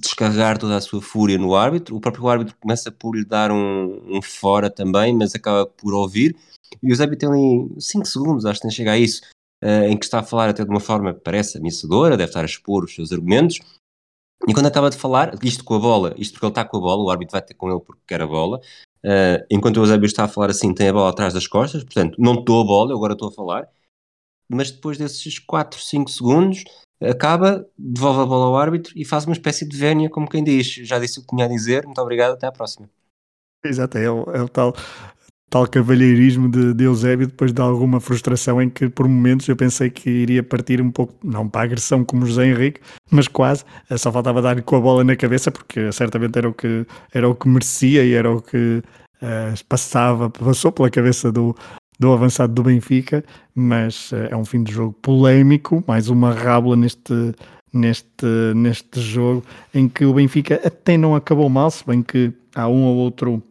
descarregar toda a sua fúria no árbitro. O próprio árbitro começa por lhe dar um, um fora também, mas acaba por ouvir. E o Eusébio tem ali 5 segundos, acho que nem chega a isso, uh, em que está a falar até de uma forma que parece ameaçadora, deve estar a expor os seus argumentos. E quando acaba de falar, isto com a bola, isto porque ele está com a bola, o árbitro vai ter com ele porque quer a bola. Uh, enquanto o Eusébio está a falar assim, tem a bola atrás das costas, portanto, não estou a bola, eu agora estou a falar. Mas depois desses 4, 5 segundos, acaba, devolve a bola ao árbitro e faz uma espécie de vénia, como quem diz, já disse o que tinha a dizer, muito obrigado, até à próxima. Exato, é o, é o tal, tal cavalheirismo de, de Eusébio depois de alguma frustração em que por momentos eu pensei que iria partir um pouco, não para a agressão como José Henrique, mas quase, só faltava dar-lhe com a bola na cabeça porque certamente era o que, era o que merecia e era o que uh, passava, passou pela cabeça do, do avançado do Benfica, mas uh, é um fim de jogo polémico, mais uma rábula neste, neste, neste jogo, em que o Benfica até não acabou mal, se bem que há um ou outro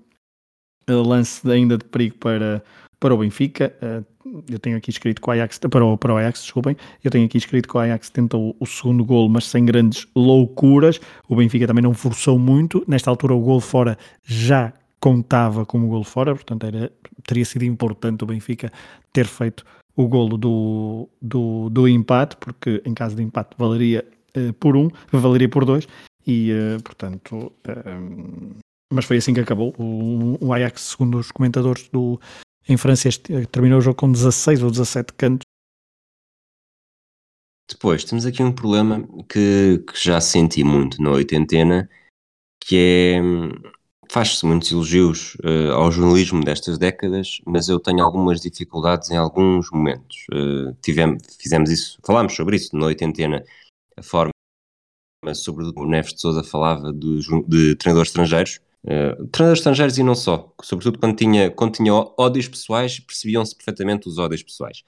uh, lance ainda de perigo para, para o Benfica. Uh, eu tenho aqui escrito que o Ajax, para o, para o Ajax, desculpem, eu tenho aqui escrito que o Ajax tentou o segundo gol, mas sem grandes loucuras. O Benfica também não forçou muito. Nesta altura, o gol fora já contava como gol fora, portanto era, teria sido importante o Benfica ter feito o golo do, do, do empate, porque em caso de empate valeria uh, por um, valeria por dois, e uh, portanto. Uh, mas foi assim que acabou. O, o, Ajax, segundo os comentadores do, em França, este, terminou o jogo com 16 ou 17 cantos. Depois, temos aqui um problema que, que já senti muito na oitentena, que é faz-se muitos elogios uh, ao jornalismo destas décadas, mas eu tenho algumas dificuldades em alguns momentos. Uh, tivemos, fizemos isso, falámos sobre isso na oitentena, a forma sobre o Neves de Souza falava de, de treinadores estrangeiros, uh, treinadores estrangeiros e não só, sobretudo quando tinha, quando tinha ódios pessoais, percebiam-se perfeitamente os ódios pessoais.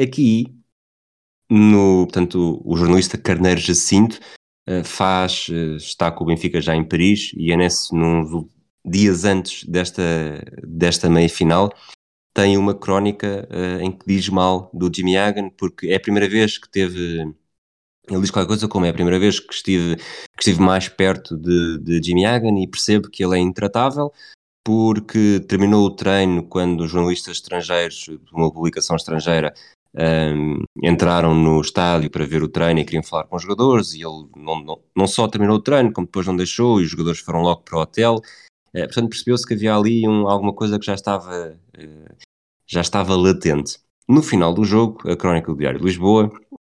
aqui, no, portanto, o, o jornalista Carneiro Jacinto eh, faz, eh, está com o Benfica já em Paris e é nesse, nos dias antes desta, desta meia-final, tem uma crónica uh, em que diz mal do Jimmy Hagan, porque é a primeira vez que teve. Ele diz qualquer coisa como é a primeira vez que estive, que estive mais perto de, de Jimmy Hagan e percebo que ele é intratável, porque terminou o treino quando os jornalistas estrangeiros, de uma publicação estrangeira, um, entraram no estádio para ver o treino e queriam falar com os jogadores e ele não, não, não só terminou o treino, como depois não deixou e os jogadores foram logo para o hotel. Uh, portanto, percebeu-se que havia ali um, alguma coisa que já estava, uh, já estava latente. No final do jogo, a crónica do Diário de Lisboa,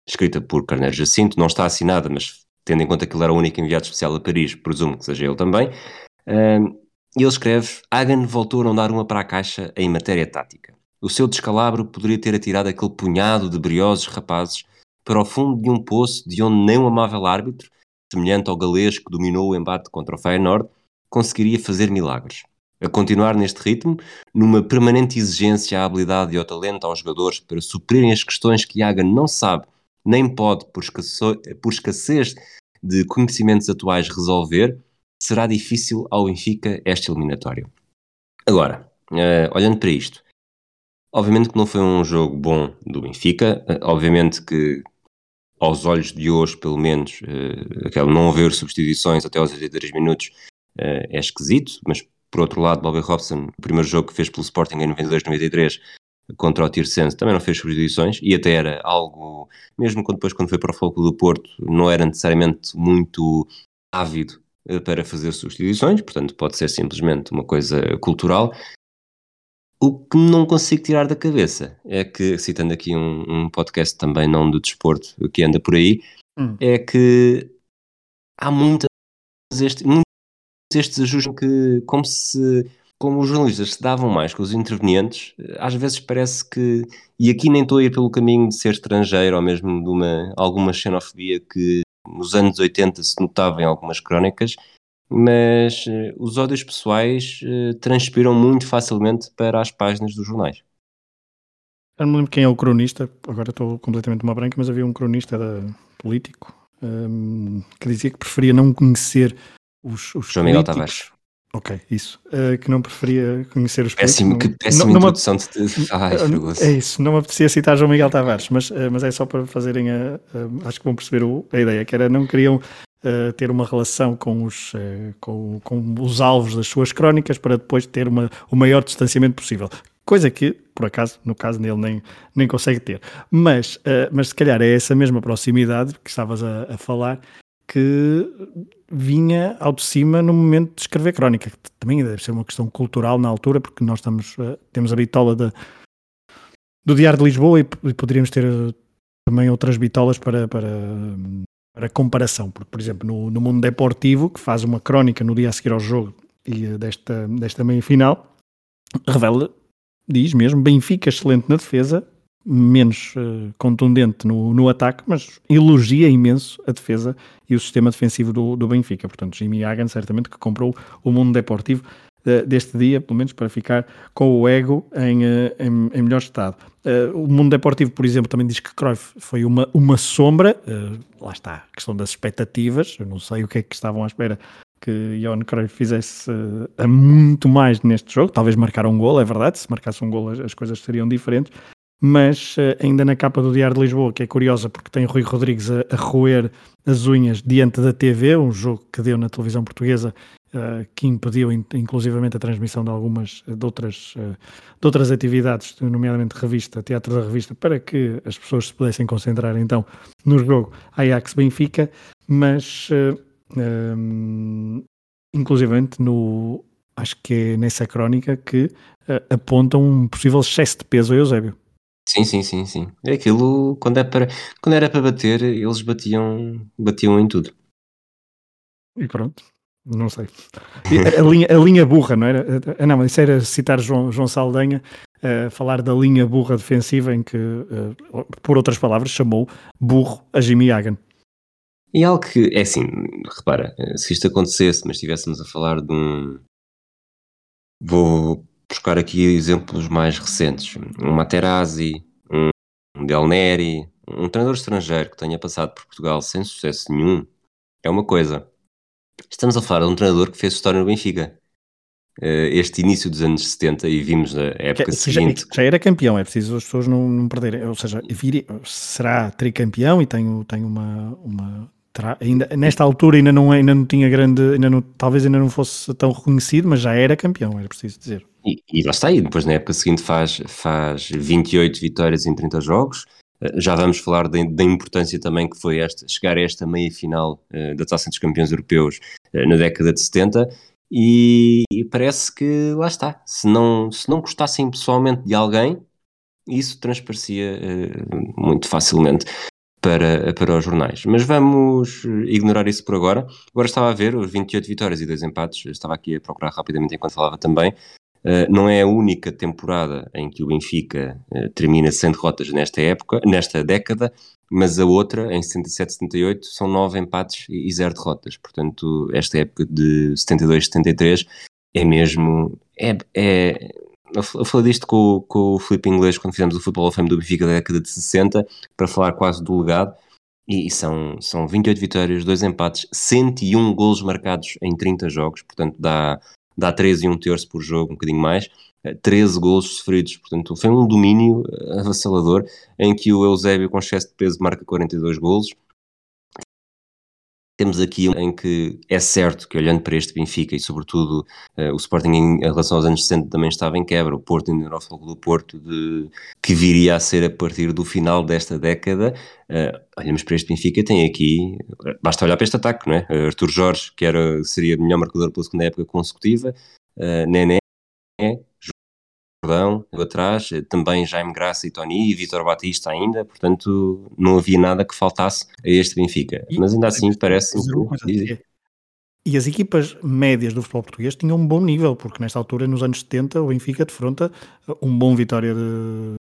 escrita por Carneiro Jacinto, não está assinada, mas tendo em conta que ele era o único enviado especial a Paris, presumo que seja ele também, uh, ele escreve: Hagen voltou a não dar uma para a caixa em matéria tática. O seu descalabro poderia ter atirado aquele punhado de briosos rapazes para o fundo de um poço de onde nem um amável árbitro, semelhante ao galês que dominou o embate contra o Feyenoord, conseguiria fazer milagres. A continuar neste ritmo, numa permanente exigência à habilidade e ao talento aos jogadores para suprirem as questões que Iaga não sabe nem pode, por escassez de conhecimentos atuais, resolver, será difícil ao Benfica esta eliminatória. Agora, uh, olhando para isto, Obviamente que não foi um jogo bom do Benfica, eh, obviamente que aos olhos de hoje, pelo menos, uh, aquele não haver substituições até aos 83 minutos uh, é esquisito, mas por outro lado, Bobby Robson, o primeiro jogo que fez pelo Sporting em 92-93 contra o Tirsense, também não fez substituições e até era algo, mesmo quando, depois quando foi para o Foco do Porto, não era necessariamente muito ávido para fazer substituições, portanto pode ser simplesmente uma coisa cultural o que não consigo tirar da cabeça é que, citando aqui um, um podcast também não do desporto que anda por aí, hum. é que há muitas este, muitos estes ajustes que, como se como os jornalistas se davam mais com os intervenientes, às vezes parece que, e aqui nem estou a ir pelo caminho de ser estrangeiro ou mesmo de uma, alguma xenofobia que nos anos 80 se notava em algumas crónicas, mas uh, os ódios pessoais uh, transpiram muito facilmente para as páginas dos jornais. Eu não me lembro quem é o cronista, agora estou completamente uma branca, mas havia um cronista da, político um, ehm, que dizia que preferia não conhecer os, os João Miguel Tavares. Ok, isso. Uh, que não preferia conhecer os péssimo, políticos. Que péssima introdução de... Ai, é isso, não me apetecia citar João Miguel Tavares, mas, uh, mas é só para fazerem a, a, Acho que vão perceber o, a ideia, que era não queriam uh, ter uma relação com os, uh, com, com, os alvos das suas crónicas para depois ter uma, o maior distanciamento possível. Coisa que, por acaso, no caso dele, nem, nem consegue ter. Mas, uh, mas se calhar é essa mesma proximidade que estavas a, a falar que vinha ao de cima no momento de escrever crónica, que também deve ser uma questão cultural na altura, porque nós estamos, temos a bitola de, do Diário de Lisboa e, e poderíamos ter também outras bitolas para, para para comparação, porque, por exemplo, no, no mundo deportivo, que faz uma crónica no dia a seguir ao jogo e eh, desta, desta meia-final, revela, diz mesmo, Benfica excelente na defesa, menos uh, contundente no, no ataque, mas elogia imenso a defesa e o sistema defensivo do, do Benfica. Portanto, Jimmy Hagan certamente que comprou o mundo deportivo deste dia, pelo menos para ficar com o ego em, uh, em, em melhor estado. o mundo deportivo, por exemplo, também diz que Cruyff foi uma, uma sombra, lá está, a questão das expectativas, eu não sei o que é que estavam à espera que Johan Cruyff fizesse muito mais neste jogo, talvez marcar um gol, é verdade, se marcasse um gol as, as coisas seriam diferentes, mas ainda na capa do Diário de Lisboa, que é curiosa porque tem Rui Rodrigues a, a roer as unhas diante da TV, um jogo que deu na televisão portuguesa uh, que impediu inclusivamente a transmissão de algumas de outras, uh, de outras atividades, nomeadamente revista, teatro da revista, para que as pessoas se pudessem concentrar então no jogo Ajax-Benfica, mas uh, um, inclusivamente no acho que é nessa crónica que apontam um possível excesso de peso a Eusébio. Sim, sim, sim, sim. É aquilo, quando, é para, quando era para bater, eles batiam, batiam em tudo. E pronto, não sei. A linha, a linha burra, não era? Ah, não, isso era citar João, João Saldanha, uh, falar da linha burra defensiva, em que, uh, por outras palavras, chamou burro a Jimmy Hagan. E algo que, é assim, repara, se isto acontecesse, mas estivéssemos a falar de um. Vou buscar aqui exemplos mais recentes. Um Materazzi, um Del Neri, um treinador estrangeiro que tenha passado por Portugal sem sucesso nenhum, é uma coisa. Estamos a falar de um treinador que fez história no Benfica. Eh, este início dos anos 70 e vimos na época que, seguinte. Já, já, era campeão, é preciso as pessoas não, não perderem. Ou seja, vir, será tricampeão e tem, tem uma, uma ainda, nesta altura ainda não, ainda não tinha grande, ainda não, talvez ainda não fosse tão reconhecido, mas já era campeão, era preciso dizer. E, e lá está aí, depois na época seguinte faz, faz 28 vitórias em 30 jogos, já vamos falar da, importância também que foi esta, chegar a esta meia final uh, da Taça dos Campeões Europeus uh, na década de 70 e, e, parece que lá está, se não, se não gostassem pessoalmente de alguém, isso transparecia uh, muito facilmente para, para os jornais. Mas vamos ignorar isso por agora. Agora estava a ver os 28 vitórias e 2 empates, estava aqui a procurar rapidamente enquanto falava também. Uh, não é a única temporada em que o Benfica uh, termina sem derrotas nesta época, nesta década, mas a outra, em 77-78, são nove empates e zero derrotas. Portanto, esta época de 72-73 é mesmo. É, é, eu falei disto com, com o Felipe Inglês quando fizemos o Futebol of Fame do Benfica da década de 60, para falar quase do legado. E, são, são 28 vitórias, 2 empates, 101 golos marcados em 30 jogos, portanto dá, dá 13 e um terço por jogo, um bocadinho mais, 13 golos sofridos, portanto foi um domínio avassalador em que o Eusébio com excesso de peso marca 42 golos, temos aqui em que é certo que, olhando para este Benfica e, sobretudo, uh, o Sporting em relação aos anos 60 também estava em quebra, o Porto era o do Porto, de, que viria a ser a partir do final desta década. Uh, olhamos para este Benfica, tem aqui, basta olhar para este ataque, não é? Uh, Arthur Jorge, que era, seria o melhor marcador pela segunda época consecutiva, uh, Nené, Jordão, atrás, também Jaime Graça e Tony e Vitor Batista ainda, portanto não havia nada que faltasse a este Benfica. E, Mas ainda assim parece. Que... E as equipas médias do futebol português tinham um bom nível, porque nesta altura, nos anos 70, o Benfica defronta um bom Vitória de,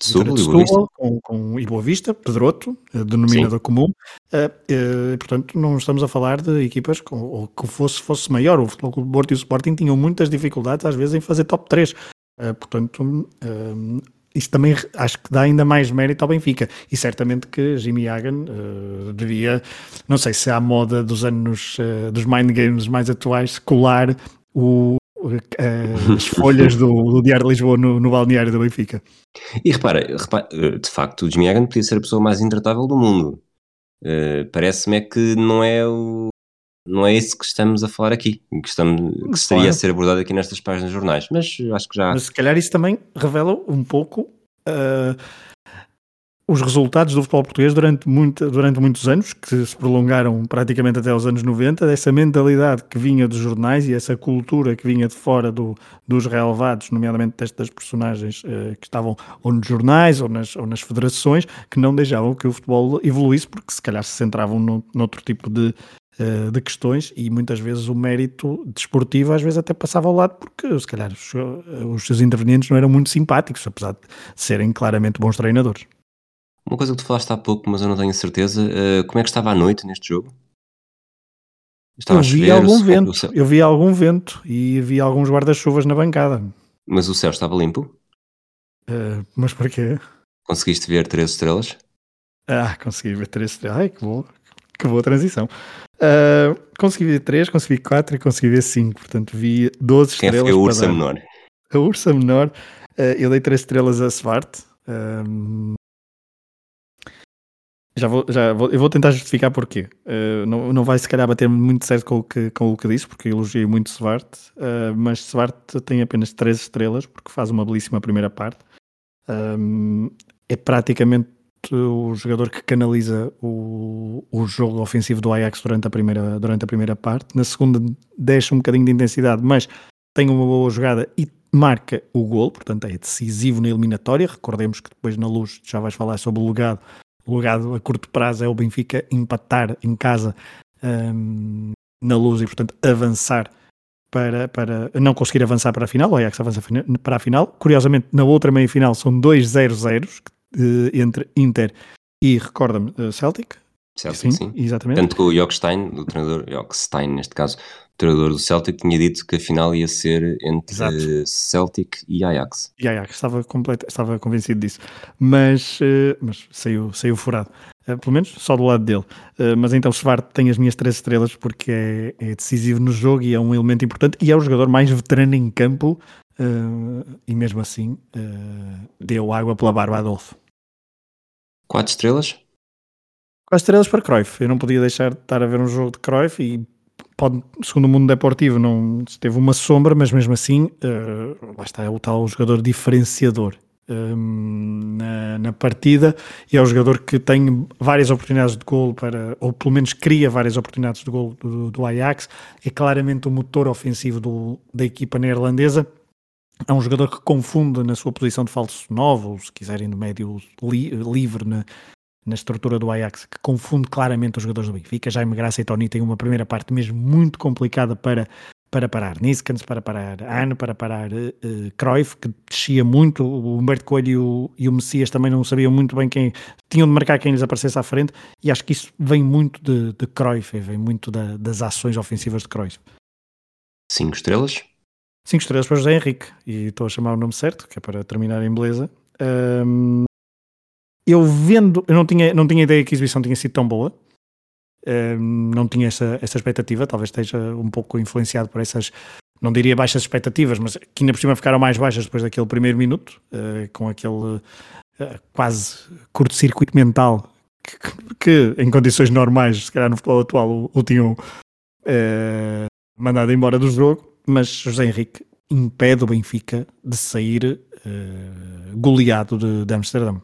Setúbal, Setúbal com, com e Boa Vista, Pedroto, eh, denominador Sim. comum. Uh, uh, portanto, não estamos a falar de equipas com, ou que fosse, fosse maior. O Futebol Clube Porto e o Sporting tinham muitas dificuldades, às vezes, em fazer top 3. Uh, portanto, uh, isso também acho que dá ainda mais mérito ao Benfica. E certamente que Jimmy Hagan uh, devia, não sei se é a moda dos anos dos mind games mais atuais, colar o, as folhas do, do, Diário de Lisboa no, no, balneário do Benfica. E repara, repara, de facto, o Jimmy Hagan podia ser a pessoa mais intratável do mundo. Parece-me é que não é o não é isso que estamos a falar aqui, que, estamos, que estaria claro. a ser abordado aqui nestas páginas de jornais, mas acho que já. Mas se calhar isso também revela um pouco uh, os resultados do futebol português durante, muito, durante muitos anos, que se prolongaram praticamente até os anos 90, dessa mentalidade que vinha dos jornais e essa cultura que vinha de fora do, dos relevados, nomeadamente destas personagens uh, que estavam ou nos jornais ou nas, ou nas federações, que não deixavam que o futebol evoluísse, porque se calhar se centravam no, noutro tipo de uh, de questões e muitas vezes o mérito desportivo às vezes até passava ao lado porque se calhar os, os seus intervenientes não eram muito simpáticos, apesar de serem claramente bons treinadores. Uma coisa que tu falaste há pouco, mas eu não tenho certeza, uh, como é que estava à noite neste jogo? Estava eu vi chover, algum vento, eu vi algum vento e vi alguns guarda-chuvas na bancada. Mas o céu estava limpo? Uh, mas porquê? Conseguiste ver três estrelas? Ah, consegui ver três estrelas. Ai, que bom, que boa transição. Uh, consegui ver 3, consegui 4 e consegui ver 5. Portanto, vi 12 Quem estrelas. Quem foi a ursa menor? A ursa menor. Uh, eu dei 3 estrelas a Svart. Um, Já vou, já vou, eu vou tentar justificar porquê. Uh, não, não vai se calhar bater muito certo com o que, com o que disse, porque elogiei muito Svart, uh, mas Svart tem apenas 3 estrelas, porque faz uma belíssima primeira parte. Um, é praticamente o jogador que canaliza o, o jogo ofensivo do Ajax durante a, primeira, durante a primeira parte. Na segunda deixa um bocadinho de intensidade, mas tem uma boa jogada e marca o gol, portanto é decisivo na eliminatória. Recordemos que depois na luz já vais falar sobre o legado o legado a curto prazo é o Benfica empatar em casa um, na luz e, portanto, avançar para, para não conseguir avançar para a final. O Ajax avança para a final. Curiosamente, na outra meia final são dois 0-0 uh, entre Inter e, recorda-me, uh, Celtic. Celtic, sim, sim. Exatamente. Tanto que o Jockstein, o treinador, Jockstein neste caso, treinador do Celtic tinha dito que a final ia ser entre Exato. Celtic e Ajax. E Ajax, estava, completo, estava convencido disso. Mas, uh, mas saiu, saiu furado. Uh, pelo menos só do lado dele. Uh, mas então Svart tem as minhas três estrelas porque é, é, decisivo no jogo e é um elemento importante e é o jogador mais veterano em campo e mesmo assim deu água pela barba Adolfo. Quatro estrelas? Quatro estrelas para Cruyff. Eu não podia deixar de estar a ver um jogo de Cruyff e pode, segundo o mundo deportivo, não teve uma sombra, mas mesmo assim, uh, lá está, é o tal jogador diferenciador um, ehm, na, na, partida e é o jogador que tem várias oportunidades de gol para, ou pelo menos cria várias oportunidades de gol do, do Ajax, é claramente o motor ofensivo do, da equipa neerlandesa. É um jogador que confunde na sua posição de falso novo, ou se quiserem no médio li, livre na, na estrutura do Ajax, que confunde claramente os jogadores do Benfica. Jaime Graça e Tony têm uma primeira parte mesmo muito complicada para, para parar Niskans, para parar Ano, para parar uh, Cruyff, que descia muito. O Humberto Coelho e o, e o Messias também não sabiam muito bem quem. tinham de marcar quem lhes aparecesse à frente, e acho que isso vem muito de, de Cruyff, vem muito da, das ações ofensivas de Cruyff. Cinco estrelas? Cinco estrelas para José Henrique, e estou a chamar o nome certo, que é para terminar em beleza. Um, eu vendo, eu não tinha, não tinha ideia que a exibição tinha sido tão boa, um, não tinha essa, essa expectativa, talvez esteja um pouco influenciado por essas, não diria baixas expectativas, mas que ainda por cima ficaram mais baixas depois daquele primeiro minuto, uh, com aquele uh, quase curto-circuito mental que, que, em condições normais, se calhar no futebol atual, o, o tinham uh, mandado embora do jogo, mas José Henrique impede o Benfica de sair goleado de, de Amsterdão.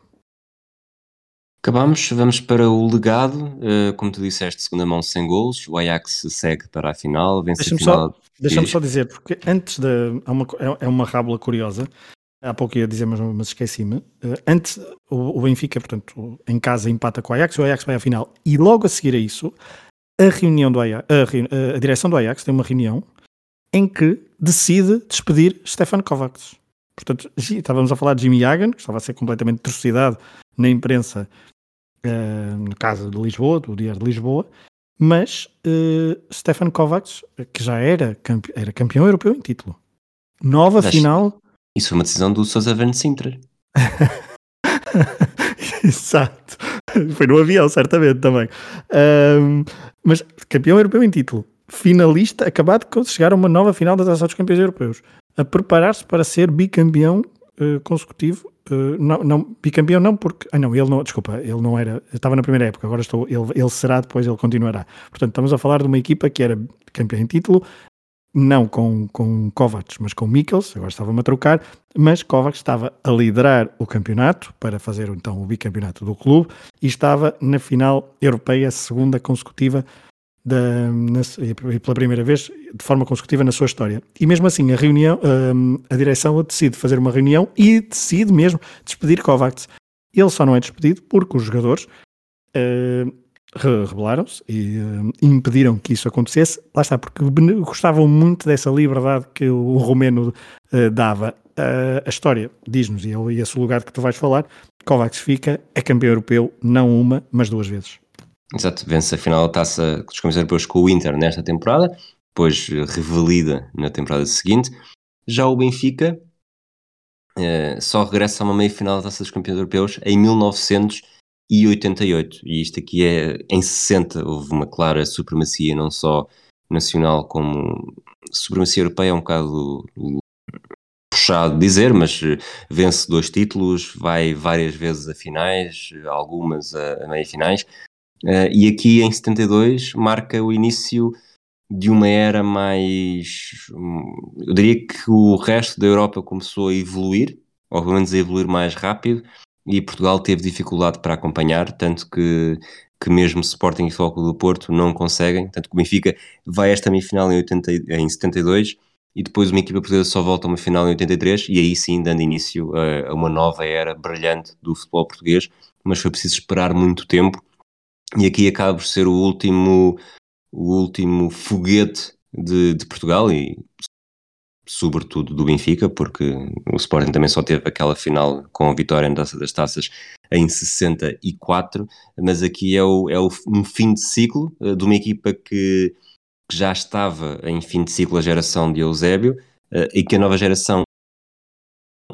Acabamos, vamos para o legado, uh, como tu disseste, segunda mão sem golos, o Ajax segue para a final, vence deixa a final. Só, Deixa-me só dizer, porque antes de. Há uma, é, é uma rábula curiosa, há pouco ia dizer, mas, mas esqueci-me. Uh, antes, o, o, Benfica, portanto, em casa empata com o Ajax, o Ajax vai à final, e logo a seguir a isso, a reunião do Ajax, a, a direção do Ajax tem uma reunião em que decide despedir Stefan Kovacs. Portanto, estávamos a falar de Jimmy Hagan, que estava a ser completamente trucidado na imprensa uh, no caso de Lisboa, do Diário de Lisboa, mas uh, Stefan Kovacs, que já era, campe era campeão europeu em título. Nova mas final. Isso foi uma decisão do Sousa Van Sintra. *laughs* Exato. Foi no avião, certamente também. Um, mas campeão europeu em título. Finalista, acabado de chegar a uma nova final da Taça dos Campeões Europeus. A preparar-se para ser bicampeão uh, consecutivo Uh, não, não, bicampeão não, porque. Ah, não, ele não, desculpa, ele não era. Estava na primeira época, agora estou. Ele, ele será, depois ele continuará. Portanto, estamos a falar de uma equipa que era campeã em título, não com, com Kovacs, mas com Mikkels, agora estava-me a trocar, mas Kovacs estava a liderar o campeonato para fazer então o bicampeonato do clube e estava na final europeia, segunda consecutiva da, na, pela primeira vez de forma consecutiva na sua história. E mesmo assim, a reunião, hum, a direção decide fazer uma reunião e decide mesmo despedir Kovacs. Ele só não é despedido porque os jogadores uh, rebelaram-se e uh, impediram que isso acontecesse. Lá está, porque gostavam muito dessa liberdade que o romeno uh, dava. a história diz-nos, e esse lugar que tu vais falar, Kovacs fica, é campeão europeu, não uma, mas duas vezes. Exato, vence a final da taça dos campeões europeus com o Inter nesta temporada, depois revalida na temporada seguinte. Já o Benfica eh, só regressa a uma meia-final da taça dos campeões europeus em 1988. E isto aqui é em 60 houve uma clara supremacia, não só nacional como supremacia europeia, é um bocado puxado dizer, mas vence dois títulos, vai várias vezes a finais, algumas a, a meia-finais, uh, e aqui em 72 marca o início de uma era mais. Hum, eu diria que o resto da Europa começou a evoluir, ou pelo menos a evoluir mais rápido, e Portugal teve dificuldade para acompanhar, tanto que, que mesmo Sporting e Foco do Porto não conseguem, tanto que o Benfica vai a esta meia-final em, 80, em 72 e depois uma equipa portuguesa só volta a uma final em 83 e aí sim dando início a, a uma nova era brilhante do futebol português, mas foi preciso esperar muito tempo e aqui acaba por ser o último o último foguete de, de Portugal e sobretudo do Benfica, porque o Sporting também só teve aquela final com a vitória na Taça das Taças em 64, mas aqui é, o, é o, um fim de ciclo uh, de uma equipa que, que, já estava em fim de ciclo a geração de Eusébio uh, e que a nova geração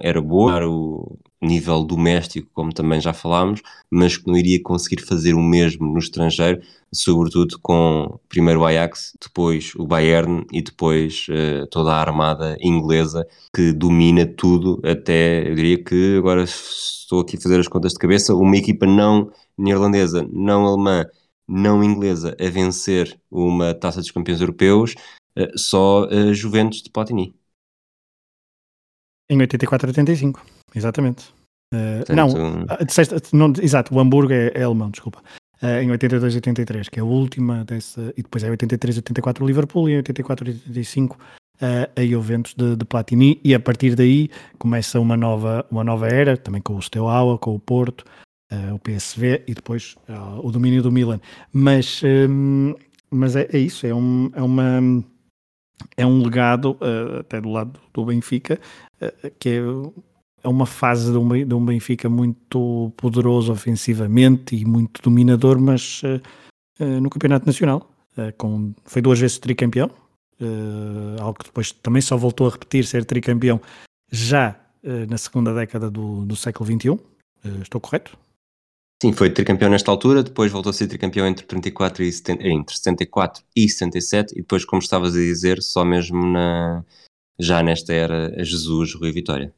era boa, o nível doméstico, como também já falámos, mas que não iria conseguir fazer o mesmo no estrangeiro, sobretudo com primeiro o Ajax, depois o Bayern e depois uh, toda a armada inglesa que domina tudo, até eu diria que agora estou aqui a fazer as contas de cabeça, uma equipa não neerlandesa, não alemã, não inglesa a vencer uma taça dos campeões europeus, uh, só a Juventus de Platini. Em 84 85, exatamente. Uh, não, ah, disseste, não, exato, o Hamburgo é, é alemão, desculpa. Uh, em 82 83, que é a última dessa, e depois é 83 84 o Liverpool e em 84 85 uh, a Juventus de, de, Platini e a partir daí começa uma nova, uma nova era, também com o Steaua, com o Porto, uh, o PSV e depois o domínio do Milan. Mas, um, mas é, é, isso, é, um, é uma é um legado, até do lado do Benfica, que é, é, uma fase de um, de um, Benfica muito poderoso ofensivamente e muito dominador, mas uh, no Campeonato Nacional. com, foi duas vezes tricampeão, algo que depois também só voltou a repetir ser tricampeão já na segunda década do, do século XXI. estou correto? Sim, foi tricampeão nesta altura, depois voltou a ser tricampeão entre 34 e 70, entre 74 e 77 e depois, como estavas a dizer, só mesmo na já nesta era Jesus, Rui Vitória.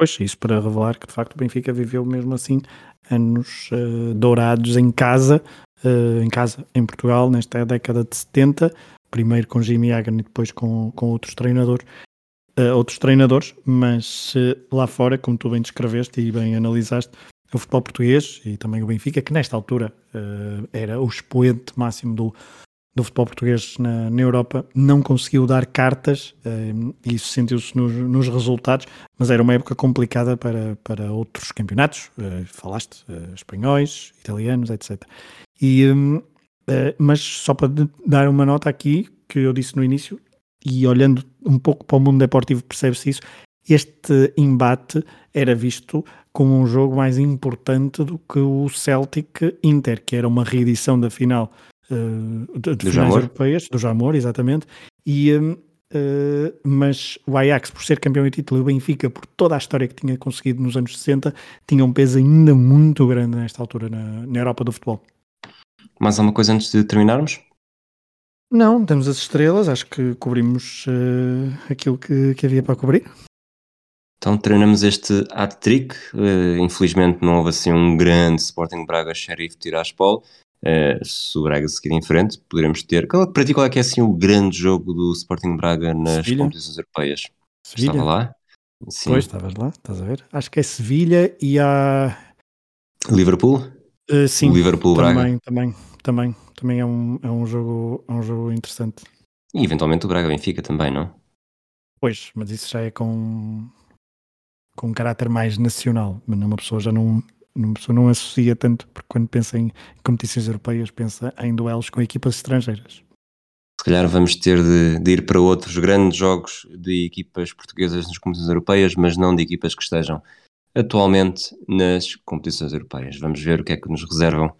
Pois, isso para revelar que de facto o Benfica viveu mesmo assim anos uh, dourados em casa, uh, em casa em Portugal, nesta década de 70, primeiro com Jimmy Hagan e depois com, com outros treinadores, uh, outros treinadores, mas lá fora, como tu bem descreveste e bem analisaste, o futebol português e também o Benfica, que nesta altura era o expoente máximo do, do futebol português na, na Europa, não conseguiu dar cartas uh, e isso sentiu-se nos, nos, resultados, mas era uma época complicada para, para outros campeonatos, uh, falaste, espanhóis, italianos, etc. E, mas só para dar uma nota aqui, que eu disse no início, e olhando um pouco para o mundo deportivo percebe-se isso, este embate era visto como um jogo mais importante do que o Celtic Inter, que era uma reedição da final uh, de, de finais europeias, do Jamor, exatamente, e, uh, mas o Ajax, por ser campeão e título, e o Benfica, por toda a história que tinha conseguido nos anos 60, tinha um peso ainda muito grande nesta altura na, na Europa do futebol. Mais alguma coisa antes de terminarmos? Não, temos as estrelas, acho que cobrimos uh, aquilo que, que havia para cobrir. Então treinamos este hat-trick. Uh, infelizmente não houve assim um grande Sporting Braga Sheriff Tiraspol. Uh, se o Braga seguir em frente, poderemos ter. Para ti, qual é que é assim o grande jogo do Sporting Braga nas Sevilha. competições europeias? Sevilha. Estava lá? Sim. Pois, estavas lá, estás a ver? Acho que é Sevilha e a. Liverpool? Uh, sim, Liverpool também, Braga. também, também, também é um, é um jogo, é um jogo interessante. E eventualmente o Braga Benfica também, não? Pois, mas isso já é com com um caráter mais nacional, mas uma pessoa já não, uma pessoa não associa tanto, porque quando pensa em competições europeias, pensa em duelos com equipas estrangeiras. Se calhar vamos ter de, de, ir para outros grandes jogos de equipas portuguesas nas competições europeias, mas não de equipas que estejam atualmente nas competições europeias. Vamos ver o que é que nos reservam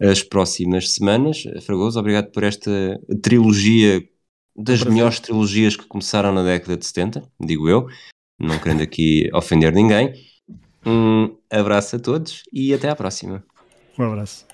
as próximas semanas. Fragoso, obrigado por esta trilogia das melhores trilogias que começaram na década de 70, digo eu não querendo aqui ofender ninguém. Um abraço a todos e até à próxima. Um abraço.